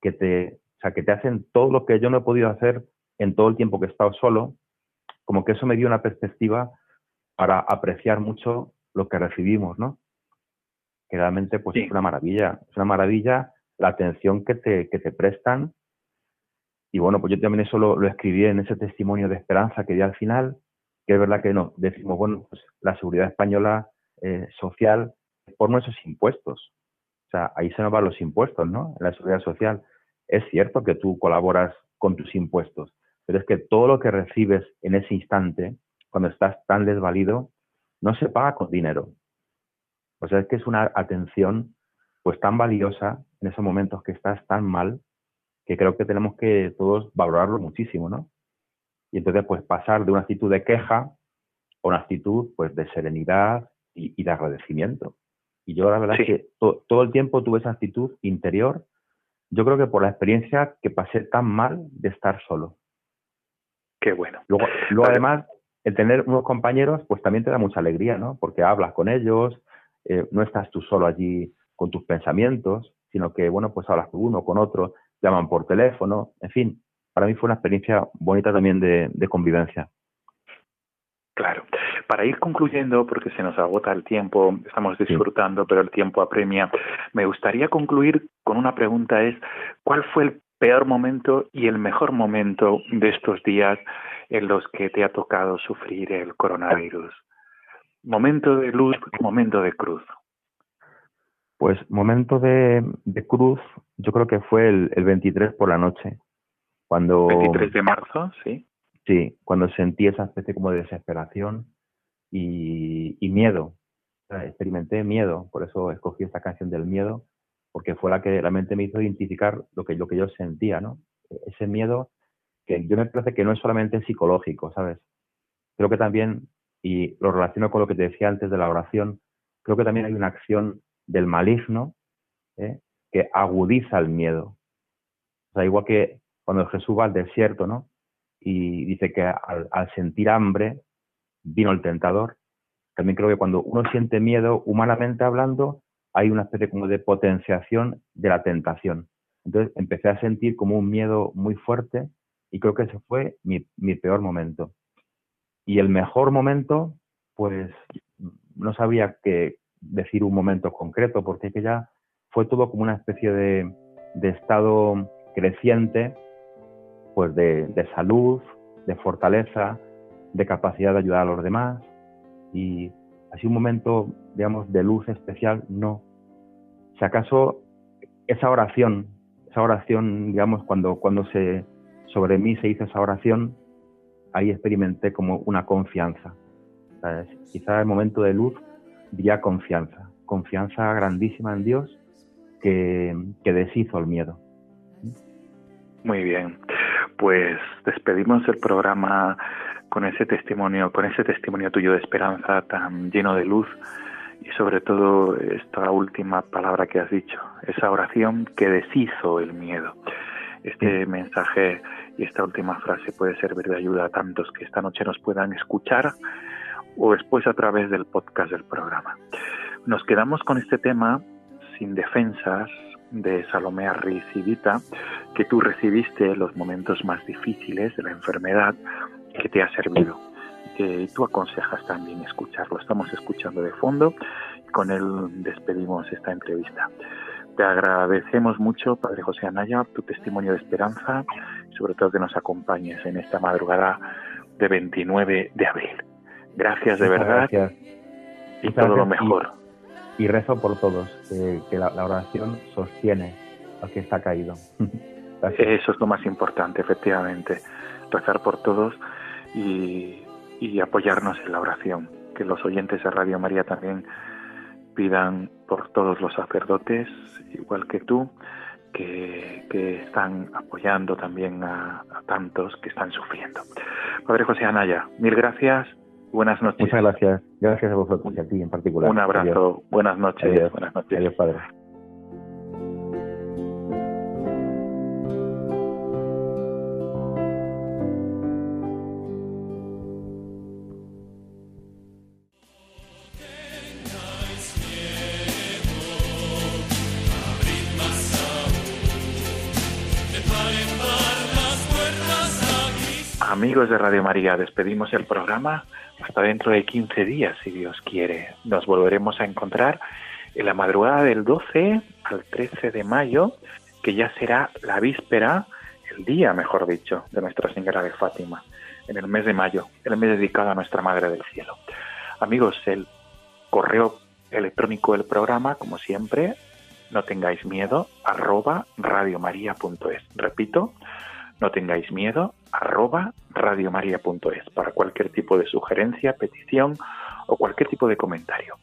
Speaker 5: que te, o sea, que te hacen todo lo que yo no he podido hacer en todo el tiempo que he estado solo, como que eso me dio una perspectiva para apreciar mucho lo que recibimos, ¿no? Que realmente pues es una maravilla, es una maravilla la atención que te, que te prestan. Y bueno, pues yo también eso lo, escribí en ese testimonio de esperanza que di al final, que es verdad que no, decimos, bueno, pues la seguridad española eh, social por nuestros impuestos. O sea, ahí se nos van los impuestos, ¿no? En la seguridad social. Es cierto que tú colaboras con tus impuestos, pero es que todo lo que recibes en ese instante, cuando estás tan desvalido, no se paga con dinero. O sea, es que es una atención pues tan valiosa en esos momentos que estás tan mal, que creo que tenemos que todos valorarlo muchísimo, ¿no? Y entonces, pues pasar de una actitud de queja a una actitud pues de serenidad y de agradecimiento. Y yo la verdad es que todo el tiempo tuve esa actitud interior, yo creo que por la experiencia que pasé tan mal de estar solo.
Speaker 2: Qué bueno.
Speaker 5: Luego, luego además, el tener unos compañeros, pues también te da mucha alegría, ¿no? Porque hablas con ellos, eh, no estás tú solo allí con tus pensamientos, sino que, bueno, pues hablas con uno, con otro, llaman por teléfono, en fin, para mí fue una experiencia bonita también de convivencia.
Speaker 2: Claro. Para ir concluyendo, porque se nos agota el tiempo, estamos disfrutando, pero el tiempo apremia, me gustaría concluir con una pregunta es, ¿cuál fue el peor momento y el mejor momento de estos días en los que te ha tocado sufrir el coronavirus? Momento de luz, momento de cruz.
Speaker 5: Pues momento de, cruz, yo creo que fue el, el 23 por la noche. Cuando,
Speaker 2: 23 de marzo, sí.
Speaker 5: Sí, cuando sentí esa especie como de desesperación y, miedo. experimenté miedo, por eso escogí esta canción del miedo, porque fue la que realmente me hizo identificar lo que, lo que yo sentía, ¿no? Ese miedo que yo me parece que no es solamente psicológico, ¿sabes? Creo que también, y lo relaciono con lo que te decía antes de la oración, creo que también hay una acción del maligno ¿eh? que agudiza el miedo. O sea, igual que cuando Jesús va al desierto, ¿no? Y dice que al, sentir hambre vino el tentador. También creo que cuando uno siente miedo, humanamente hablando, hay una especie como de potenciación de la tentación. Entonces empecé a sentir como un miedo muy fuerte y creo que ese fue mi, peor momento. Y el mejor momento, pues no sabía qué decir un momento concreto, porque que ya fue todo como una especie de estado creciente, pues de, de, salud, de fortaleza, de capacidad de ayudar a los demás. Y así un momento, digamos, de luz especial, no. Si acaso esa oración, esa oración, digamos, cuando, cuando se, sobre mí se hizo esa oración, ahí experimenté como una confianza. ¿sabes? Quizá el momento de luz diría confianza, confianza grandísima en Dios que, que deshizo el miedo.
Speaker 2: Muy bien, pues despedimos el programa con ese testimonio, con ese testimonio tuyo de esperanza tan lleno de luz y sobre todo esta última palabra que has dicho, esa oración que deshizo el miedo. Este mensaje y esta última frase puede servir de ayuda a tantos que esta noche nos puedan escuchar o después a través del podcast del programa. Nos quedamos con este tema sin defensas de Salomé Ricidita que tú recibiste los momentos más difíciles de la enfermedad que te ha servido que tú aconsejas también escucharlo. Estamos escuchando de fondo y con él despedimos esta entrevista. Te agradecemos mucho, Padre José Anaya, tu testimonio de esperanza y sobre todo que nos acompañes en esta madrugada de 29 de abril. Gracias de
Speaker 5: Muchas
Speaker 2: verdad
Speaker 5: gracias.
Speaker 2: y
Speaker 5: Muchas
Speaker 2: todo lo mejor.
Speaker 5: Y, rezo por todos, que, la, oración sostiene al que está caído.
Speaker 2: Eso es lo más importante, efectivamente. Rezar por todos y, apoyarnos en la oración. Que los oyentes de Radio María también pidan por todos los sacerdotes, igual que tú, que, están apoyando también a tantos que están sufriendo. Padre José Anaya, mil gracias. Buenas noches.
Speaker 5: Muchas gracias. Gracias a vosotros y a ti en particular.
Speaker 2: Un abrazo.
Speaker 5: Adiós.
Speaker 2: Buenas noches.
Speaker 5: Adiós.
Speaker 2: Buenas noches.
Speaker 5: Adiós, Padre.
Speaker 2: Amigos de Radio María, despedimos el programa hasta dentro de 15 días, si Dios quiere. Nos volveremos a encontrar en la madrugada del 12 al 13 de mayo, que ya será la víspera, el día, mejor dicho, de Nuestra Señora de Fátima, en el mes de mayo, el mes dedicado a Nuestra Madre del Cielo. Amigos, el correo electrónico del programa, como siempre, no tengáis miedo, arroba radiomaria.es. Repito, no tengáis miedo, arroba radiomaria.es para cualquier tipo de sugerencia, petición o cualquier tipo de comentario.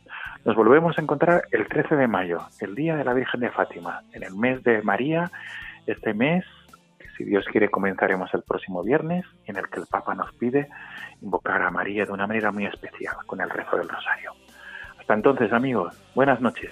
Speaker 2: Nos volvemos a encontrar el 13 de mayo, el Día de la Virgen de Fátima, en el mes de María, este mes que si Dios quiere comenzaremos el próximo viernes, en el que el Papa nos pide invocar a María de una manera muy especial, con el rezo del rosario. Hasta entonces, amigos, buenas noches.